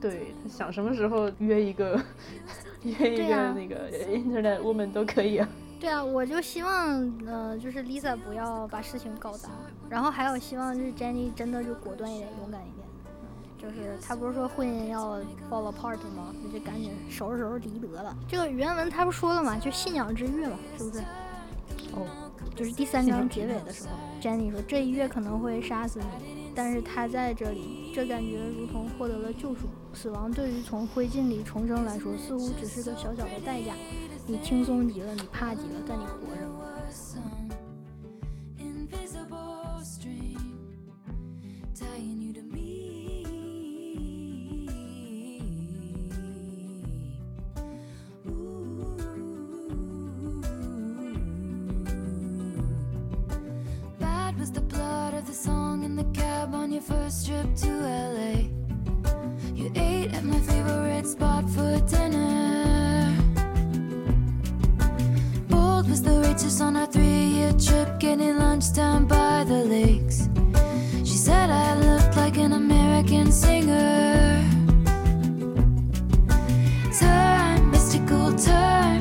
对他想什么时候约一个 (laughs) 约一个那个 Internet woman 都可以啊。对啊，我就希望呃，就是 Lisa 不要把事情搞砸，然后还有希望就是 Jenny 真的就果断一点，勇敢一点。就是他不是说婚姻要 fall apart 吗？那就赶紧收拾收拾离得了。这个原文他不说了吗？就信仰之月嘛，是不是？哦，就是第三章结尾的时候，Jenny 说这一月可能会杀死你，但是他在这里，这感觉如同获得了救赎。死亡对于从灰烬里重生来说，似乎只是个小小的代价。你轻松极了，你怕极了，但你活着。first trip to LA. You ate at my favorite spot for dinner. just on our three-year trip, getting lunch down by the lakes. She said I looked like an American singer. Turn, mystical turn.